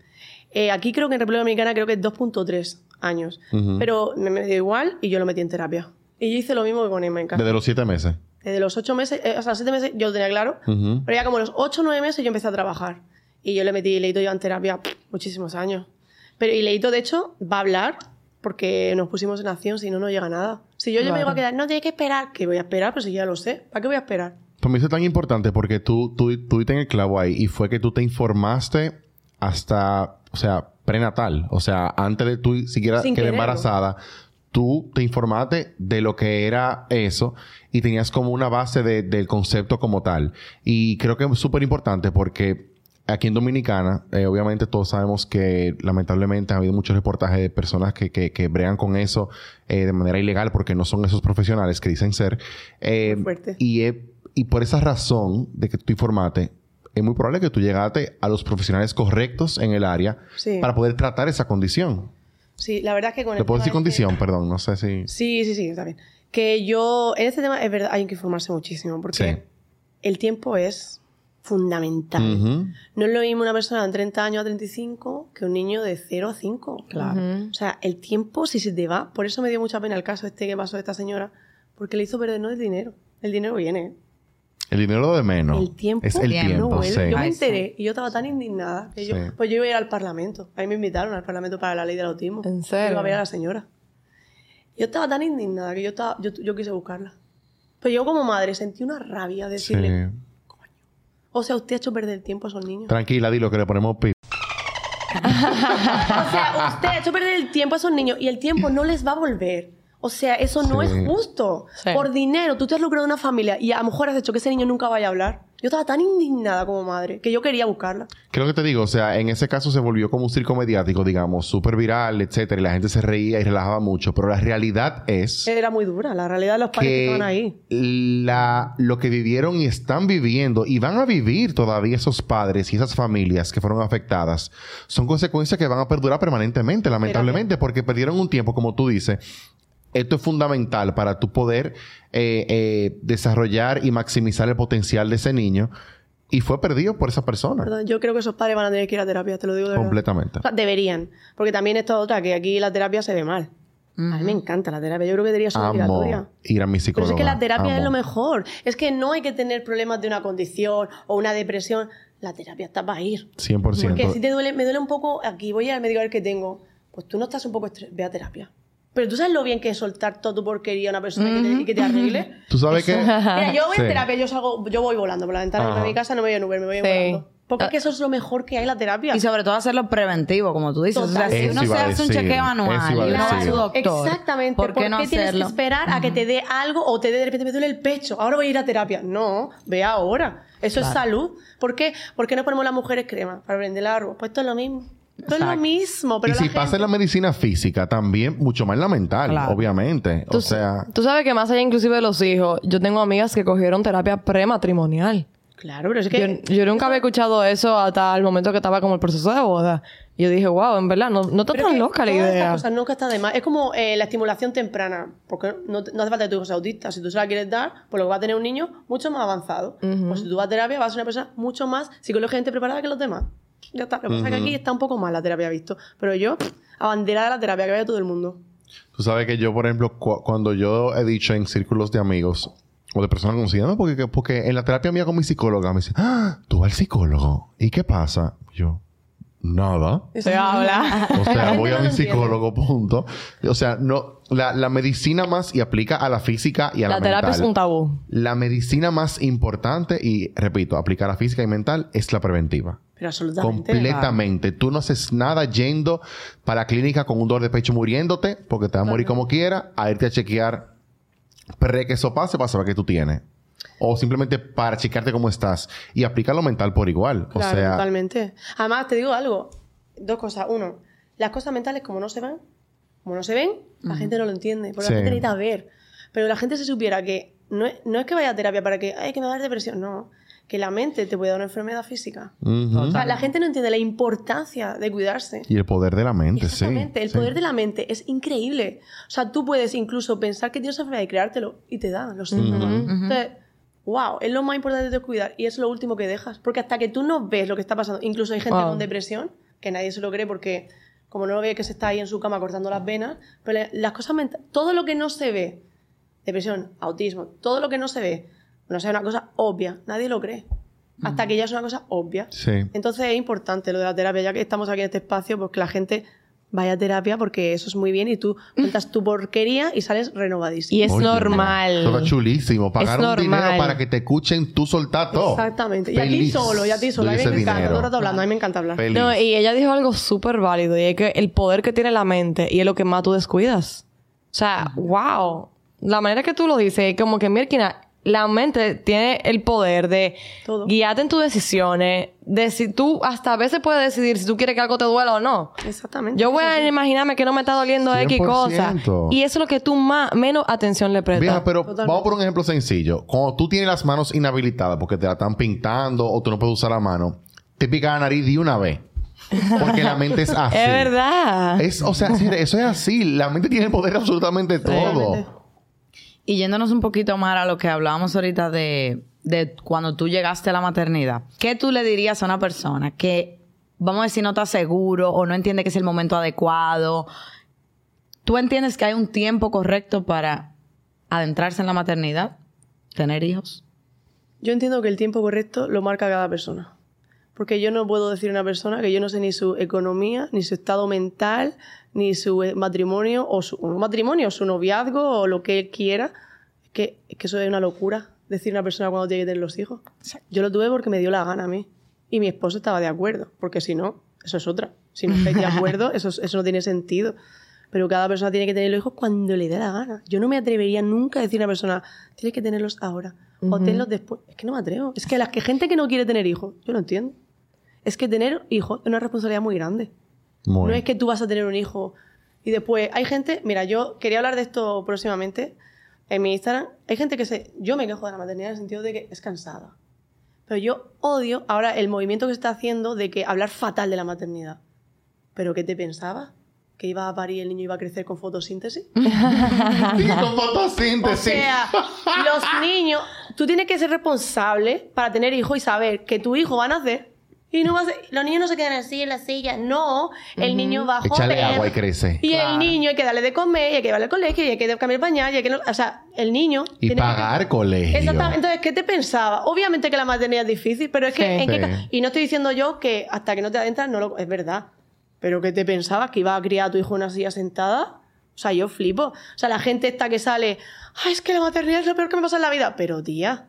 Eh, aquí creo que en República Dominicana creo que es 2.3 años. Ujú. Pero me, me dio igual y yo lo metí en terapia. Y yo hice lo mismo que con Emma en casa. Desde los siete meses. Desde los 8 meses, eh, o sea, 7 meses yo lo tenía claro. Ujú. Pero ya como los 8 o 9 meses yo empecé a trabajar. Y yo le metí, Leito lleva en terapia pff, muchísimos años. Pero y Leito, de hecho, va a hablar porque nos pusimos en acción, si no, no llega nada. Si yo, yo me digo a quedar, no, tienes que esperar. que voy a esperar? Pues si ya lo sé. ¿Para qué voy a esperar? Para mí eso es tan importante porque tú, tú, tú diste en el clavo ahí y fue que tú te informaste hasta, o sea, prenatal. O sea, antes de tú siquiera quedar embarazada, tú te informaste de lo que era eso y tenías como una base de- del concepto como tal. Y creo que es súper importante porque aquí en Dominicana, eh, obviamente todos sabemos que lamentablemente ha habido muchos reportajes de personas que, que, que bregan con eso eh, de manera ilegal porque no son esos profesionales que dicen ser. Eh, y, y por esa razón de que tú informaste, es muy probable que tú llegaste a los profesionales correctos en el área Sí. para poder tratar esa condición. Sí, la verdad es que con Le el puedo decir condición, perdón, no sé si... Sí, sí, sí, está bien. Que yo, en este tema es verdad, hay que informarse muchísimo porque Sí. el tiempo es fundamental. Ujú. No es lo mismo una persona de 30 años a 35 que un niño de 0 a 5. Claro. O sea, el tiempo, si se te va, por eso me dio mucha pena el caso este que pasó de esta señora, porque le hizo perder no el dinero. El dinero viene. El dinero de menos. El tiempo Es el Tiempo, tiempo, no vuelve. sí. Yo me enteré y yo estaba tan indignada que yo, Sí. pues yo iba a ir al Parlamento. A mí me invitaron al Parlamento para la ley del autismo. ¿En Yo serio? iba a ver a la señora. Yo estaba tan indignada que yo, estaba, yo, yo quise buscarla. Pero yo como madre sentí una rabia de Sí. decirle, o sea, usted ha hecho perder el tiempo a esos niños. Tranquila, dilo que le ponemos pi. O sea, usted ha hecho perder el tiempo a esos niños y el tiempo no les va a volver. O sea, eso no Sí. es justo. Sí. Por dinero, tú te has lucrado una familia y a lo mejor has hecho que ese niño nunca vaya a hablar. Yo estaba tan indignada como madre que yo quería buscarla. Creo que te digo, o sea, en ese caso se volvió como un circo mediático, digamos, súper viral, etcétera, y la gente se reía y relajaba mucho, pero la realidad es Era muy dura. La realidad de los padres que estaban ahí. la, lo que vivieron y están viviendo y van a vivir todavía esos padres y esas familias que fueron afectadas son consecuencias que van a perdurar permanentemente, lamentablemente, porque perdieron un tiempo, como tú dices. Esto es fundamental para tu poder eh, eh, desarrollar y maximizar el potencial de ese niño y fue perdido por esa persona. ¿verdad? Yo creo que esos padres van a tener que ir a terapia, te lo digo de verdad. Completamente. O sea, deberían. Porque también esto es otra, que aquí la terapia se ve mal. A mí me encanta la terapia. Yo creo que debería ser obligatoria. Ir a mi Pero psicóloga. es que la terapia es lo mejor. Es que no hay que tener problemas de una condición o una depresión. La terapia está para ir. 100%. Porque si te duele, me duele un poco aquí, voy al médico a ver qué tengo. Pues tú no estás un poco estresado, ve a terapia. Pero tú sabes lo bien que es soltar toda tu porquería a una persona y que te- y que te arregle. ¿Tú sabes qué? Mira, yo voy Sí. a terapia, yo salgo, yo voy volando por la ventana Ajá. de mi casa, no me voy en Uber, me voy Sí. volando. Porque es que eso es lo mejor que hay en la terapia. Y sobre todo hacerlo preventivo, como tú dices. O sea, si uno se hace un chequeo anual y uno va a decir. su doctor. Exactamente. ¿Por qué no tienes que esperar a que te dé algo o te dé de repente me duele el pecho? Ahora voy a ir a terapia. No, ve ahora. Eso es salud. ¿Por qué? ¿Por qué no ponemos las mujeres crema para prender la arroz? Pues esto es lo mismo. Esto es lo mismo. Pero y la si gente- pasa en la medicina física, también mucho más en la mental, Claro. obviamente. O Tú, sea, tú sabes que más allá inclusive de los hijos, yo tengo amigas que cogieron terapia prematrimonial. Claro, pero es que... Yo, yo nunca había escuchado eso hasta el momento que estaba como el proceso de boda. Y yo dije, wow, en verdad, no, no está Pero tan loca la todas estas idea. cosas nunca está de más. Es como eh, la estimulación temprana. Porque no, no hace falta que tu hijo sea autista. Si tú se la quieres dar, pues lo que va a tener un niño mucho más avanzado. Pues si tú vas a terapia, vas a ser una persona mucho más psicológicamente preparada que los demás. Ya está. Lo que pasa es que aquí está un poco mal la terapia visto. Pero yo, pff, abanderada de la terapia, que vaya todo el mundo. tú sabes que yo, por ejemplo, cu- cuando yo he dicho en círculos de amigos o de personas conocidas, ¿no? porque, porque en la terapia mía con mi psicóloga me dice, ah, tú vas al psicólogo. ¿Y qué pasa? Yo, nada. Se habla. O sea, voy a mi psicólogo, punto. O sea, no, la, la medicina más, y aplica a la física y a la, La terapia mental. es un tabú. La medicina más importante, y repito, aplica a la física y mental, es la preventiva. Pero absolutamente. Completamente. Tú no haces nada yendo para la clínica con un dolor de pecho muriéndote, porque te vas a morir como quiera, a irte a chequear pre que eso pase para saber qué tú tienes. O simplemente para chequearte cómo estás. Y aplica lo mental por igual. Claro, o sea, totalmente. Además, te digo algo. Dos cosas. Uno, las cosas mentales como no se van, como no se ven, la gente no lo entiende. Porque Sí. la gente necesita ver. Pero la gente se supiera que no es, no es que vaya a terapia para que, ay, que me va a dar depresión, no. Que la mente te puede dar una enfermedad física. O sea, la gente no entiende la importancia de cuidarse. Y el poder de la mente, sí. Exactamente, el sí. poder de la mente es increíble. O sea, tú puedes incluso pensar que tienes esa enfermedad y creártelo y te da los síntomas. Entonces, wow, es lo más importante de cuidar y es lo último que dejas. Porque hasta que tú no ves lo que está pasando, incluso hay gente Wow. con depresión, que nadie se lo cree porque como no lo ve que se está ahí en su cama cortando las venas, pero las cosas mentales, todo lo que no se ve, depresión, autismo, todo lo que no se ve, no sea una cosa obvia, nadie lo cree. Hasta que ya es una cosa obvia. Sí. Entonces es importante lo de la terapia, ya que estamos aquí en este espacio, pues que la gente vaya a terapia porque eso es muy bien y tú cuentas tu porquería y sales renovadísimo. Y es Oye, normal. Eso está chulísimo. Pagar Es un dinero para que te escuchen, tú soltar todo. Exactamente. Y a ti Feliz solo, y a ti solo. A mí me encanta. Todo el rato hablando, a mí me encanta hablar. Feliz. No, y ella dijo algo súper válido y es que el poder que tiene la mente y es lo que más tú descuidas. O sea, wow. La manera que tú lo dices es como que, mira, la mente tiene el poder de Todo. guiarte en tus decisiones, de si tú hasta a veces puedes decidir si tú quieres que algo te duela o no. Exactamente. Yo voy a imaginarme que no me está doliendo X cosa. 100%. Y eso es lo que tú más, menos atención le prestas. Vieja, pero Totalmente. vamos por un ejemplo sencillo. Cuando tú tienes las manos inhabilitadas porque te la están pintando o tú no puedes usar la mano, te pica la nariz de una vez. Porque la mente es así. Es verdad. Es, o sea, eso es así. La mente tiene el poder de absolutamente todo. Y yéndonos un poquito más a lo que hablábamos ahorita de, de cuando tú llegaste a la maternidad, ¿qué tú le dirías a una persona que, vamos a decir, no está seguro o no entiende que es el momento adecuado? ¿Tú entiendes que hay un tiempo correcto para adentrarse en la maternidad? ¿Tener hijos? Yo entiendo que el tiempo correcto lo marca cada persona. Porque yo no puedo decir a una persona que yo no sé ni su economía, ni su estado mental, ni su eh, matrimonio, o su matrimonio, su noviazgo, o lo que él quiera. Es que, es que eso es una locura, decir a una persona cuando tiene que tener los hijos. Yo lo tuve porque me dio la gana a mí. Y mi esposo estaba de acuerdo, porque si no, eso es otra. Si no estáis de acuerdo, eso, eso no tiene sentido. Pero cada persona tiene que tener los hijos cuando le dé la gana. Yo no me atrevería nunca a decir a una persona, tienes que tenerlos ahora o tenlos después. Es que no me atrevo. Es que la que gente que no quiere tener hijos, yo lo entiendo. Es que tener hijos es una responsabilidad muy grande. Muy. No es que tú vas a tener un hijo y después hay gente, mira, yo quería hablar de esto próximamente en mi Instagram. Hay gente que se, yo me quejo de la maternidad en el sentido de que es cansada. Pero yo odio ahora el movimiento que se está haciendo de que hablar fatal de la maternidad. ¿Pero qué te pensabas? ¿Que iba a parir y el niño iba a crecer con fotosíntesis? Sí, con O fotosíntesis. sea, los niños, tú tienes que ser responsable para tener hijos y saber que tu hijo va a nacer y no va a ser- los niños no se quedan así en la silla, no, el niño va a Échale joder. agua y crece. Y Claro. el niño hay que darle de comer, y hay que llevarle al colegio, y hay que cambiar el pañal, y hay que... no- o sea, el niño... Y tiene que- pagar colegio. Exactamente. Entonces, ¿qué te pensaba? Obviamente que la maternidad es difícil, pero es que... Sí. ¿en qué Sí. ca- y no estoy diciendo yo que hasta que no te adentras no lo... Es verdad. Pero ¿qué te pensabas? ¿Que iba a criar a tu hijo en una silla sentada? O sea, yo flipo. O sea, la gente esta que sale... Ay, es que la maternidad es lo peor que me pasa en la vida. Pero, tía...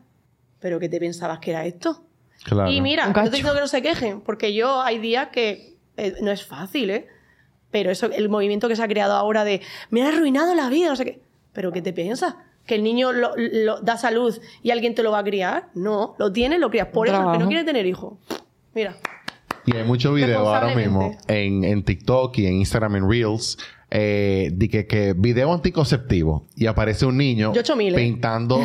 ¿Pero qué te pensabas que era esto? Claro. Y mira, no te diciendo que no se quejen, porque yo hay días que eh, no es fácil, ¿eh? Pero eso, el movimiento que se ha creado ahora de me ha arruinado la vida, no sé qué. ¿Pero qué te piensas? ¿Que el niño lo, lo- da salud y alguien te lo va a criar? No, lo tienes, lo crías. Por eso, el que no quiere tener hijos. Mira. Y hay muchos videos ahora mismo en, en TikTok y en Instagram, en Reels, eh, de que, que video anticonceptivo y aparece un niño pintando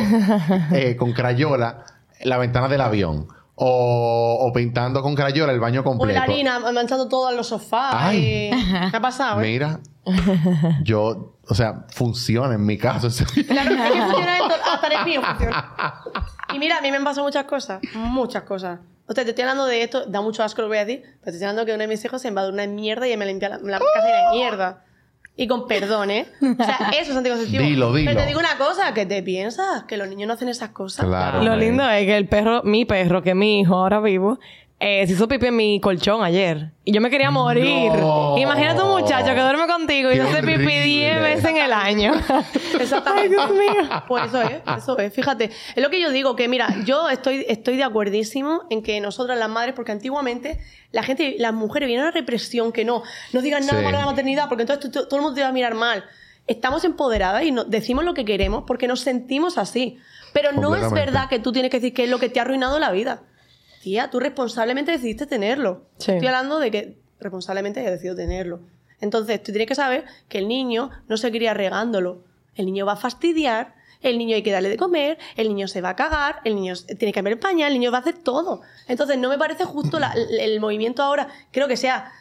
eh, con crayola la ventana del avión. O, o pintando con crayola el baño O completo. la harina manchando todo en los sofás. Ay. y- ¿Qué ha pasado? eh? Mira, yo, o sea, funciona en mi caso. Claro que funciona esto, hasta en el mío funciona. Y mira, a mí me han pasado muchas cosas. Muchas cosas. O sea, te estoy hablando de esto, da mucho asco lo voy a decir, pero te estoy hablando que uno de mis hijos se embaduró una mierda y me limpia la, la casa de mierda. Y con perdón, ¿eh? O sea, eso es anticonceptivo. Dilo, dilo. Pero te digo una cosa, ¿qué te piensas? Que los niños no hacen esas cosas. Claro. Lo man. lindo es que el perro, mi perro, que es mi hijo ahora vivo, eh, se hizo pipí en mi colchón ayer. Y yo me quería morir. No. Imagínate un muchacho que duerme contigo y Qué se hace pipí horrible. 10 veces en el año. Exactamente. Ay, Dios mío. Pues eso es, eso es. Fíjate, es lo que yo digo, que mira, yo estoy, estoy de acuerdísimo en que nosotras las madres, porque antiguamente la gente, las mujeres, viene una represión que no, no digan nada Sí. malo de la maternidad, porque entonces todo el mundo te va a mirar mal. Estamos empoderadas y no- decimos lo que queremos porque nos sentimos así. Pero no es verdad que tú tienes que decir que es lo que te ha arruinado la vida. Tía, tú responsablemente decidiste tenerlo. Sí. Estoy hablando de que responsablemente he decidido tenerlo. Entonces, tú tienes que saber que el niño no se cría regándolo. El niño va a fastidiar El niño hay que darle de comer, el niño se va a cagar, el niño tiene que cambiar el pañal, el niño va a hacer todo. Entonces, no me parece justo la- el, movimiento ahora. Creo que sea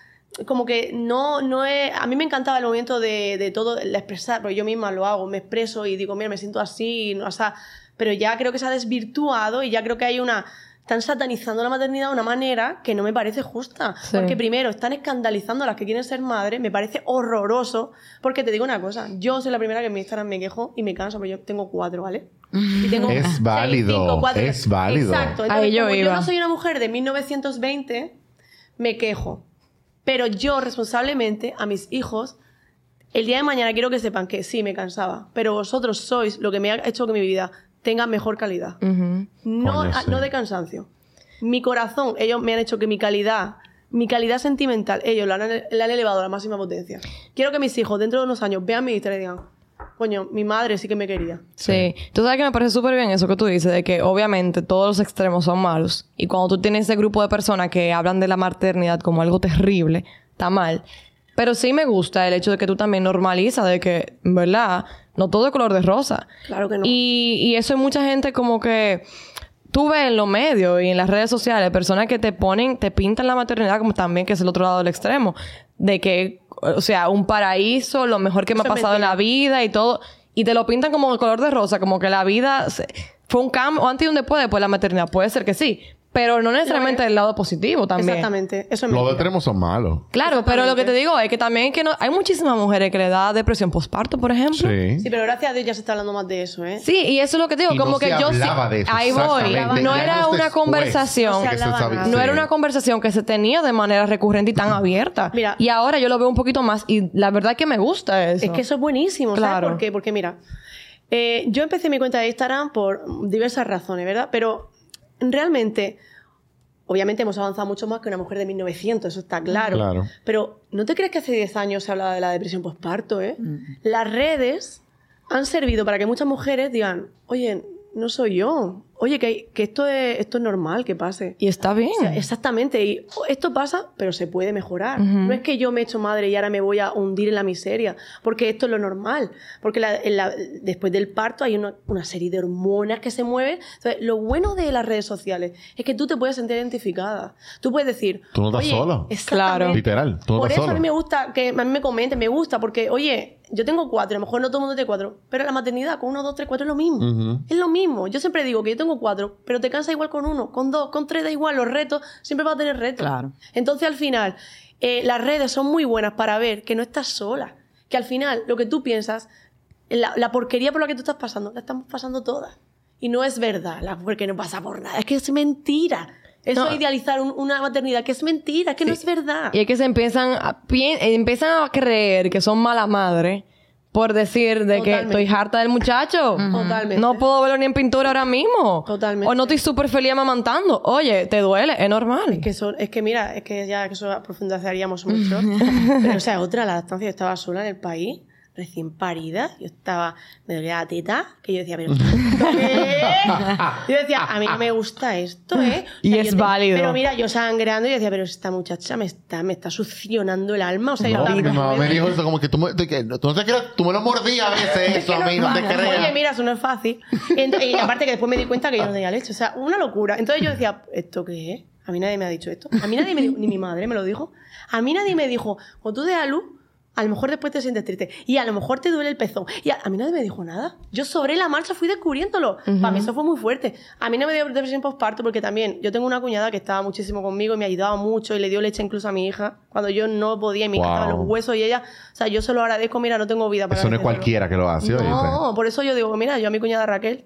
como que no, no es... A mí me encantaba el movimiento de, de todo, el expresar, porque yo misma lo hago, me expreso y digo, mira, me siento así, no, o sea, pero ya creo que se ha desvirtuado y ya creo que hay una... Están satanizando la maternidad de una manera que no me parece justa. Sí. Porque primero, están escandalizando a las que quieren ser madres, me parece horroroso. Porque te digo una cosa, yo soy la primera que en mi Instagram me quejo y me canso, porque yo tengo cuatro, ¿vale? Y tengo Es seis, válido, cinco, cuatro. es válido. Exacto. Ahí yo como yo no soy una mujer de 1920, me quejo. Pero yo, responsablemente, a mis hijos, el día de mañana quiero que sepan que sí, me cansaba. Pero vosotros sois lo que me ha hecho que mi vida tenga mejor calidad. No, a- no de cansancio. Mi corazón, ellos me han hecho que mi calidad, mi calidad sentimental, ellos la han, la han elevado a la máxima potencia. Quiero que mis hijos, dentro de unos años, vean mi historia y digan, coño, mi madre sí que me quería. Sí. Tú sabes que me parece súper bien eso que tú dices, de que obviamente todos los extremos son malos. Y cuando tú tienes ese grupo de personas que hablan de la maternidad como algo terrible, está mal. Pero sí me gusta el hecho de que tú también normalizas de que, en ¿verdad? No todo es color de rosa. Claro que no. Y, y eso hay mucha gente como que... Tú ves en los medios y en las redes sociales personas que te ponen, te pintan la maternidad como también, que es el otro lado del extremo. De que, o sea, un paraíso, lo mejor que me ha Eso pasado en la vida y todo. Y te lo pintan como de color de rosa, como que la vida se- fue un cambio, o antes y un después, después de la maternidad. Puede ser que sí. Pero no necesariamente es. el lado positivo también. Exactamente, eso es Los mentira. extremos son malos. Claro, pero lo que te digo es que también que no, hay muchísimas mujeres que le da depresión postparto, por ejemplo. Sí. Sí, pero gracias a Dios ya se está hablando más de eso, ¿eh? Sí, y eso es lo que digo, Y como no que se yo sí. hablaba de eso, Ahí voy. exactamente. No Ya era años una después conversación. No se que. No era una conversación que se tenía de manera recurrente y tan abierta. Mira. y ahora yo lo veo un poquito más y la verdad es que me gusta eso. Es que eso es buenísimo, Claro. ¿sabes por qué? Porque mira, eh, yo empecé mi cuenta de Instagram por diversas razones, ¿verdad? Pero realmente, obviamente hemos avanzado mucho más que una mujer de 1900, eso está claro. Claro. Pero ¿no te crees que hace 10 años se hablaba de la depresión postparto, eh? Las redes han servido para que muchas mujeres digan, oye, no soy yo. Oye, que, que esto, es, esto es normal que pase. Y está bien. O sea, exactamente. Y oh, esto pasa, pero se puede mejorar. No es que yo me he hecho madre y ahora me voy a hundir en la miseria, porque esto es lo normal. Porque la- en la- después del parto hay una, una serie de hormonas que se mueven. Entonces, lo bueno de las redes sociales es que tú te puedes sentir identificada. Tú puedes decir... Tú no estás "Oye, solo". Claro. Literal, tú no Por estás eso a mí solo. me gusta que a mí me comenten, me gusta, porque, oye, yo tengo cuatro, a lo mejor no todo el mundo tiene cuatro, pero la maternidad con uno, dos, tres, cuatro es lo mismo. Ujú. Es lo mismo. Yo siempre digo que yo tengo cuatro, pero te cansa igual con uno, con dos, con tres da igual. Los retos siempre vas a tener retos. Claro. Entonces, al final, eh, las redes son muy buenas para ver que no estás sola. Que al final, lo que tú piensas, la, la porquería por la que tú estás pasando, la estamos pasando todas. Y no es verdad, la mujer que no pasa por nada. Es que es mentira. Eso No. es idealizar un- una maternidad, que es mentira, que no es verdad. Y es que se empiezan a, empiezan a creer que son mala madre por decir de que Totalmente. estoy harta del muchacho. Totalmente. No puedo verlo ni en pintura ahora mismo. Totalmente. O no estoy súper feliz amamantando. Oye, te duele, es normal. Es que, eso, es que mira, es que ya que eso profundizaríamos mucho. pero o sea, otra, la lactancia, estaba sola en el país, recién parida, yo estaba, me dolía la teta, que yo decía, pero. Yo decía, a mí no me gusta esto, ¿eh? O Y es yo te- válido. Pero mira, yo sangrando y decía, pero esta muchacha me está, me está succionando el alma, o sea, yo No, estaba- mi mamá me dijo eso como que tú me, de que- tú no te creas, tú me lo mordías a veces eso a mí, no te Oye, creas. mira, eso no es fácil. Y, aparte que después me di cuenta que yo no tenía leche. O sea, una locura. Entonces yo decía, ¿esto qué es? A mí nadie me ha dicho esto. A mí nadie me dijo, ni mi madre me lo dijo. A mí nadie me dijo, cuando tú de a luz, a lo mejor después te sientes triste. Y a lo mejor te duele el pezón. Y a, a mí nadie me dijo nada. Yo sobre la marcha fui descubriéndolo. Para mí eso fue muy fuerte. A mí no me dio depresión postparto porque también yo tengo una cuñada que estaba muchísimo conmigo y me ayudaba mucho y le dio leche incluso a mi hija cuando yo no podía y me Wow. los huesos y ella, o sea, yo se lo agradezco, mira, no tengo vida para Eso no es cualquiera que lo hace. No, por eso yo digo, mira, yo a mi cuñada Raquel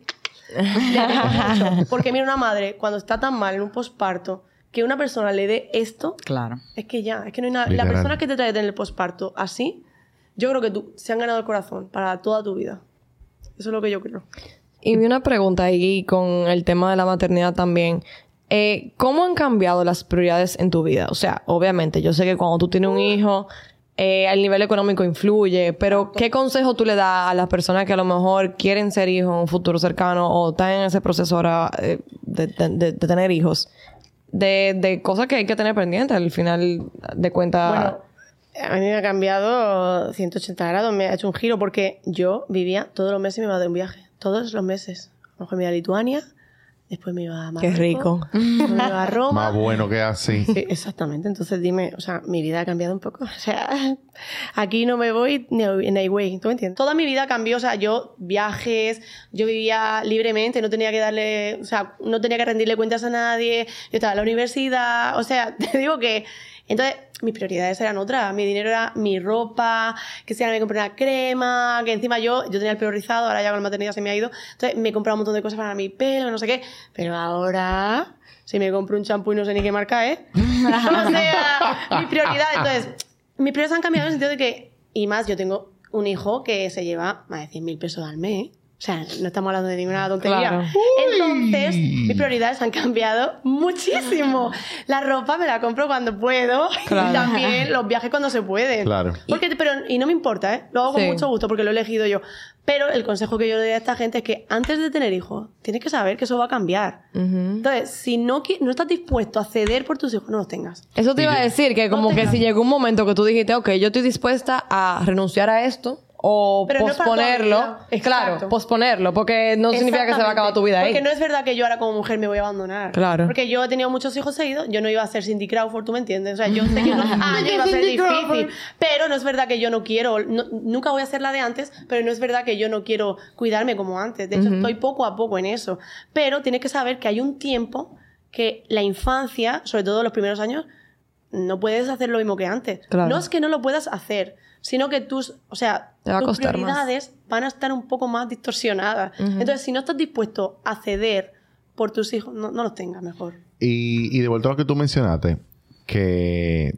le admiro mucho. Porque mira, una madre, cuando está tan mal en un posparto, que una persona le dé esto, Claro. es que ya, es que no hay nada. Literal. La persona que te trae en el posparto así, yo creo que tú se han ganado el corazón para toda tu vida. Eso es lo que yo creo. Y vi una pregunta ahí con el tema de la maternidad también. Eh, ¿Cómo han cambiado las prioridades en tu vida? O sea, obviamente, yo sé que cuando tú tienes un hijo, eh, el nivel económico influye, pero ¿qué consejo tú le das a las personas que a lo mejor quieren ser hijos en un futuro cercano o están en ese proceso ahora eh, de, de- de- de tener hijos? De, de cosas que hay que tener pendientes al final de cuentas. A mí me ha cambiado 180 grados, me ha hecho un giro porque yo vivía todos los meses iba de un viaje. Todos los meses. A lo me a Lituania, después me iba a Qué Marruecos, rico. después me iba a Roma. Más bueno que así. Sí, exactamente. Entonces dime, o sea, mi vida ha cambiado un poco. O sea, aquí no me voy ni a- en way. ¿Tú me entiendes? Toda mi vida cambió. O sea, yo viajes, yo vivía libremente, no tenía que darle, o sea, no tenía que rendirle cuentas a nadie. Yo estaba en la universidad. O sea, te digo que. Entonces, mis prioridades eran otras. Mi dinero era mi ropa, que si ahora me compré una crema, que encima yo, yo tenía el pelo rizado, ahora ya con la maternidad se me ha ido. Entonces, me he comprado un montón de cosas para mi pelo, no sé qué. Pero ahora, si me compro un champú y no sé ni qué marca es, o sea, mi prioridad. Entonces, mis prioridades han cambiado en el sentido de que, y más, yo tengo un hijo que se lleva más de 100 mil pesos al mes. O sea, no estamos hablando de ninguna tontería. Claro. Entonces, mis prioridades han cambiado muchísimo. La ropa me la compro cuando puedo Claro. y también los viajes cuando se pueden. Claro. Porque, pero, y no me importa, ¿eh? Lo hago Sí. con mucho gusto porque lo he elegido yo. Pero el consejo que yo le doy a esta gente es que antes de tener hijos, tienes que saber que eso va a cambiar. Entonces, si no, no estás dispuesto a ceder por tus hijos, no los tengas. Eso te iba a decir, que como No que tengas- si llegó un momento que tú dijiste, ok, yo estoy dispuesta a renunciar a esto o Pero no es posponerlo. claro, Exacto. posponerlo, porque no significa que se va a acabar tu vida ahí. Porque no es verdad que yo ahora como mujer me voy a abandonar. Claro. Porque yo he tenido muchos hijos seguidos, yo no iba a ser Cindy Crawford, ¿tú me entiendes? O sea, yo sé que no, ah, yo iba a ser difícil. Pero no es verdad que yo no quiero, no- nunca voy a ser la de antes, pero no es verdad que yo no quiero cuidarme como antes. De hecho, estoy poco a poco en eso. Pero tienes que saber que hay un tiempo que la infancia, sobre todo los primeros años, no puedes hacer lo mismo que antes. Claro. No es que no lo puedas hacer, sino que tus, o sea, Te va a tus más. prioridades van a estar un poco más distorsionadas. Entonces, si no estás dispuesto a ceder por tus hijos, no, no los tengas mejor. Y, y de vuelta a lo que tú mencionaste, que,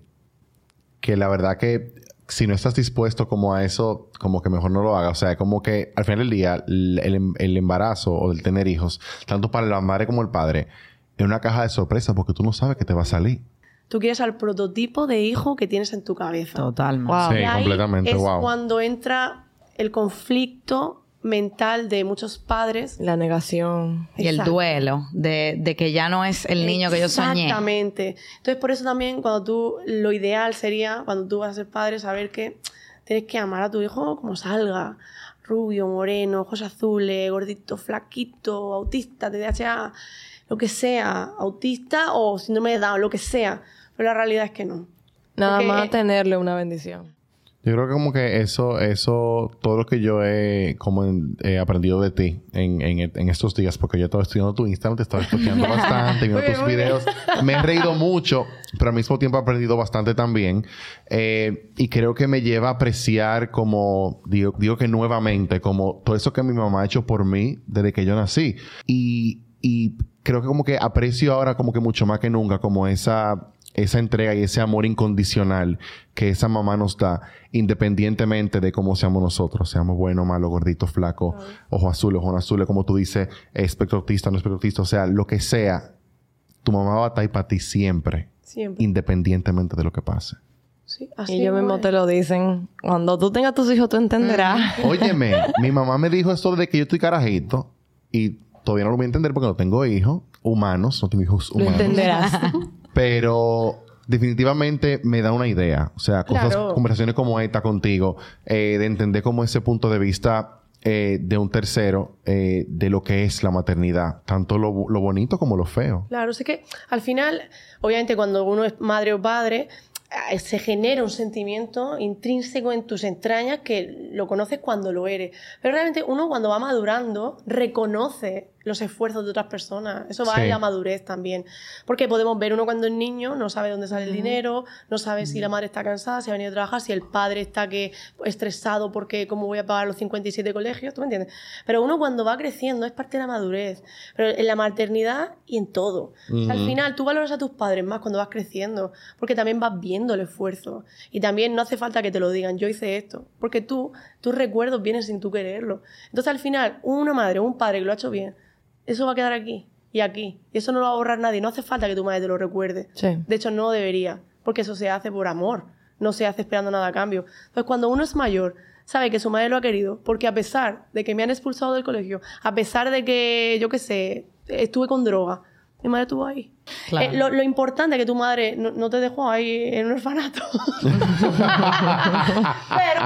que la verdad que si no estás dispuesto como a eso, como que mejor no lo hagas. O sea, como que al final del día, el, el- el embarazo o el tener hijos, tanto para la madre como el padre, es una caja de sorpresa porque tú no sabes qué te va a salir. Tú quieres al prototipo de hijo que tienes en tu cabeza. Totalmente. Wow. Sí, Y ahí completamente, es wow. cuando entra el conflicto mental de muchos padres. La negación. Y el duelo de, de que ya no es el niño que yo soñé. Exactamente. Entonces, por eso también, cuando tú, lo ideal sería, cuando tú vas a ser padre, saber que tienes que amar a tu hijo como salga. Rubio, moreno, ojos azules, gordito, flaquito, autista, TDAH, lo que sea, autista o síndrome de Down, lo que sea. Pero la realidad es que no. Nada Porque- más tenerle una bendición. Yo creo que como que eso, eso, todo lo que yo he como en- he aprendido de ti en, en, en estos días, porque yo estaba estudiando tu Instagram, te estaba estudiando bastante, viendo tus videos. Me he reído mucho, pero al mismo tiempo he aprendido bastante también. Eh, y creo que me lleva a apreciar como, digo, digo que nuevamente, como todo eso que mi mamá ha hecho por mí desde que yo nací. Y, y creo que como que aprecio ahora como que mucho más que nunca, como esa esa entrega y ese amor incondicional que esa mamá nos da, independientemente de cómo seamos nosotros, seamos buenos, malos, gorditos, flacos, ojos azules, ojos no azules, como tú dices, espectro autista, no espectro autista, o sea, lo que sea, tu mamá va a estar ahí para ti siempre, Siempre. independientemente de lo que pase. Sí, así Y yo mismo es. te lo dicen. Cuando tú tengas tus hijos, tú entenderás. Óyeme, mi mamá me dijo esto desde que yo estoy carajito y todavía no lo voy a entender porque no tengo hijos humanos, no tengo hijos Lo humanos. entenderás. Pero definitivamente me da una idea. O sea, cosas, Claro. conversaciones como esta contigo, eh, de entender como ese punto de vista eh, de un tercero eh, de lo que es la maternidad, tanto lo, bonito como lo feo. Claro, sé que al final, obviamente cuando uno es madre o padre, se genera un sentimiento intrínseco en tus entrañas que lo conoces cuando lo eres. Pero realmente uno cuando va madurando reconoce los esfuerzos de otras personas. Eso va Sí. en la madurez también. Porque podemos ver uno cuando es niño, no sabe dónde sale el dinero, no sabe si la madre está cansada, si ha venido a trabajar, si el padre está que estresado porque cómo voy a pagar los 57 colegios, ¿tú me entiendes? Pero uno cuando va creciendo es parte de la madurez. Pero en la maternidad y en todo. O sea, al final tú valoras a tus padres más cuando vas creciendo, porque también vas viendo el esfuerzo. Y también no hace falta que te lo digan, yo hice esto, porque tú, tus recuerdos vienen sin tú quererlo. Entonces al final, una madre o un padre que lo ha hecho bien, eso va a quedar aquí y aquí. Y eso no lo va a borrar nadie. No hace falta que tu madre te lo recuerde. Sí. De hecho, no debería, porque eso se hace por amor, no se hace esperando nada a cambio. Entonces, cuando uno es mayor, sabe que su madre lo ha querido, porque a pesar de que me han expulsado del colegio, a pesar de que, yo qué sé, estuve con droga, mi madre estuvo ahí. Claro. Eh, lo, lo importante es que tu madre no, no te dejó ahí en un orfanato. Pero,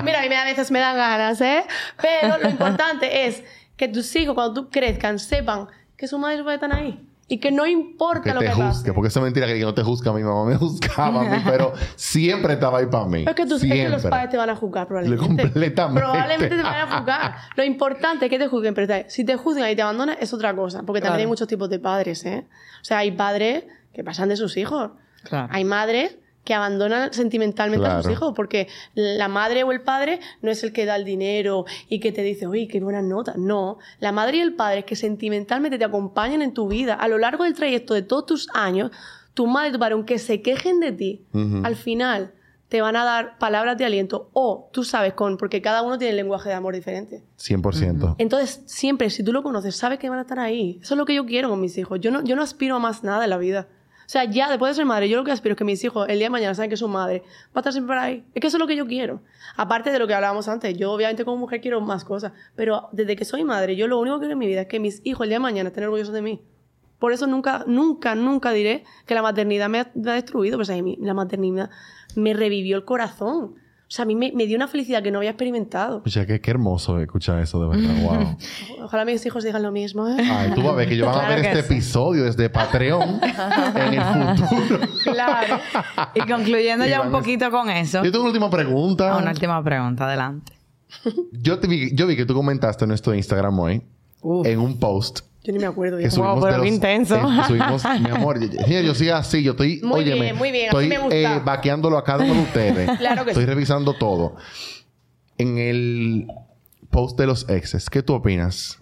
mira, a mí a veces me dan ganas, ¿eh? Pero lo importante es que tus hijos, cuando tú crezcan, sepan que su madre y su padre están ahí. Y que no importa Que lo te que juzgue, pase. porque eso es mentira que no te juzga. Mi mamá me juzgaba a mí, pero siempre estaba ahí para mí. Es que, tus, es que los Siempre. padres te van a juzgar probablemente. Completamente. Probablemente te van a juzgar. Lo importante es que te juzguen, pero si te juzgan y te abandonan es otra cosa. Porque también Claro. hay muchos tipos de padres, ¿eh? O sea, hay padres que pasan de sus hijos. Claro. Hay madres que abandonan sentimentalmente a sus hijos porque la madre o el padre no es el que da el dinero y que te dice, oye, qué buenas notas. No, la madre y el padre es que sentimentalmente te acompañan en tu vida. A lo largo del trayecto de todos tus años, tu madre y tu padre, aunque se quejen de ti, al final te van a dar palabras de aliento o tú sabes con, porque cada uno tiene el lenguaje de amor diferente. 100%. Entonces, siempre, si tú lo conoces, sabes que van a estar ahí. Eso es lo que yo quiero con mis hijos. Yo no, yo no aspiro a más nada en la vida. O sea, ya después de ser madre, yo lo que aspiro es que mis hijos el día de mañana saben que su madre va a estar siempre por ahí. Es que eso es lo que yo quiero. Aparte de lo que hablábamos antes, yo obviamente como mujer quiero más cosas. Pero desde que soy madre, yo lo único que quiero en mi vida es que mis hijos el día de mañana estén orgullosos de mí. Por eso nunca, nunca, nunca diré que la maternidad me ha, me ha destruido. Pues a mí la maternidad me revivió el corazón. O sea, a mí me, me dio una felicidad que no había experimentado. Escucha, qué, qué hermoso escuchar eso de verdad. Wow. Ojalá mis hijos digan lo mismo, ¿eh? Ay, tú vas a ver que ellos van a ver este sí. episodio desde Patreon en el futuro. Claro. Y concluyendo Y ya un a- poquito con eso. Yo tengo una última pregunta. Ah, una última pregunta, adelante. Yo, te vi, yo vi que tú comentaste en nuestro Instagram hoy, Uf. en un post, Yo ni me acuerdo. que subimos pero los- intenso. eh, subimos, mi amor, yo, yo- yo soy así, yo estoy, Muy óyeme, bien, muy bien, estoy me gusta. eh, vaqueándolo a cada uno de ustedes. Claro que Estoy sí. revisando todo. En el post de los exes, ¿qué tú opinas?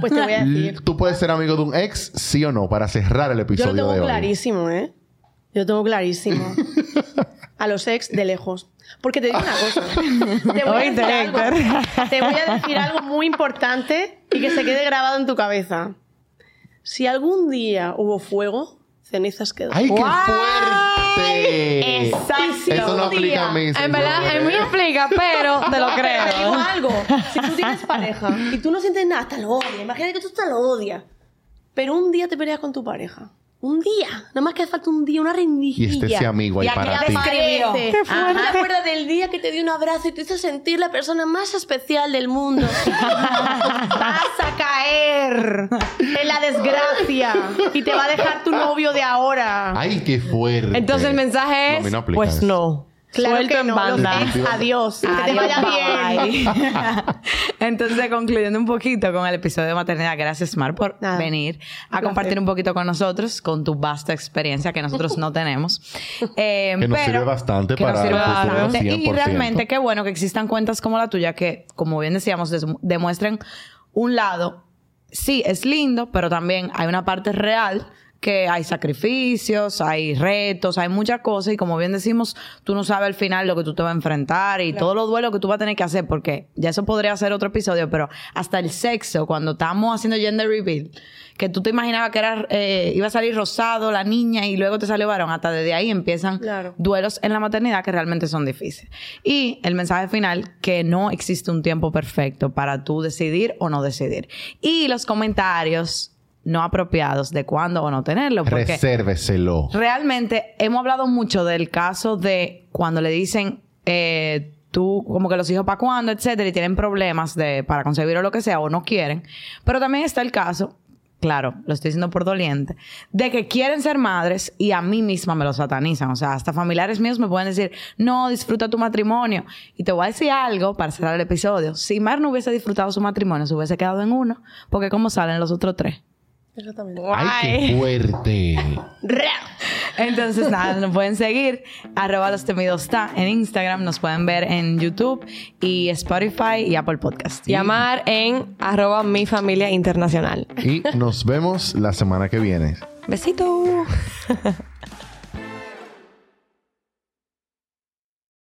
Pues te voy a decir. ¿Tú puedes ser amigo de un ex, sí o no, para cerrar el Yo episodio lo tengo de hoy? clarísimo, ¿eh? Yo lo tengo clarísimo. A los ex de lejos. Porque te digo una cosa. Te voy, a decir algo, Héctor. te voy a decir algo muy importante y que se quede grabado en tu cabeza. Si algún día hubo fuego, cenizas quedan. ¡Ay, qué fuerte! Exacto. Eso no aplica a mí. En verdad, señores. es muy explica, pero te lo No, pero Te digo creo. algo. Si tú tienes pareja y tú no sientes nada, hasta lo odias. Imagínate que tú hasta lo odias. Pero un día te peleas con tu pareja. Un día. Nada más que hace falta un día, una rendijilla. Y esté ese amigo ahí Y para ti. Ajá, acuérdate del día que te dio un abrazo y te hizo sentir la persona más especial del mundo. Vas a caer en la desgracia. Y te va a dejar tu novio de ahora. ¡Ay, qué fuerte! Entonces el mensaje No, es, no pues eso. no. Claro Suelto que en no. Los banda. ex, adiós. Que te Adiós, vaya bien. Entonces, concluyendo un poquito con el episodio de maternidad, gracias, Mar, por Nada. venir a compartir un poquito con nosotros, con tu vasta experiencia que nosotros no tenemos. Eh, Que nos pero- sirve bastante que nos para sirve el futuro, bastante. Y 100%. realmente, qué bueno que existan cuentas como la tuya que, como bien decíamos, demuestren un lado. Sí, es lindo, pero también hay una parte real que hay sacrificios, hay retos, hay muchas cosas y como bien decimos, tú no sabes al final lo que tú te vas a enfrentar y todo lo duelo que tú vas a tener que hacer porque ya eso podría ser otro episodio, pero hasta el sexo, cuando estamos haciendo gender reveal, que tú te imaginabas que era, eh, iba a salir rosado la niña y luego te salió varón, hasta desde ahí empiezan Claro. duelos en la maternidad que realmente son difíciles. Y el mensaje final, que no existe un tiempo perfecto para tú decidir o no decidir. Y los comentarios no apropiados de cuándo o no tenerlo. Porque Resérveselo. realmente hemos hablado mucho del caso de cuando le dicen... eh, tú, como que los hijos para cuándo, etcétera, y tienen problemas de, para concebir o lo que sea, o no quieren. Pero también está el caso, claro, lo estoy diciendo por doliente, de que quieren ser madres y a mí misma me lo satanizan. O sea, hasta familiares míos me pueden decir, no, disfruta tu matrimonio. Y te voy a decir algo para cerrar el episodio. Si Mar no hubiese disfrutado su matrimonio, se hubiese quedado en uno, porque ¿cómo salen los otros tres? Exactamente. ¡Ay, qué fuerte! Entonces, nada, nos pueden seguir. Arroba los temidos está en Instagram. Nos pueden ver en YouTube y Spotify y Apple Podcast. Llamar en arroba mi familia internacional. Y nos vemos la semana que viene. Besito.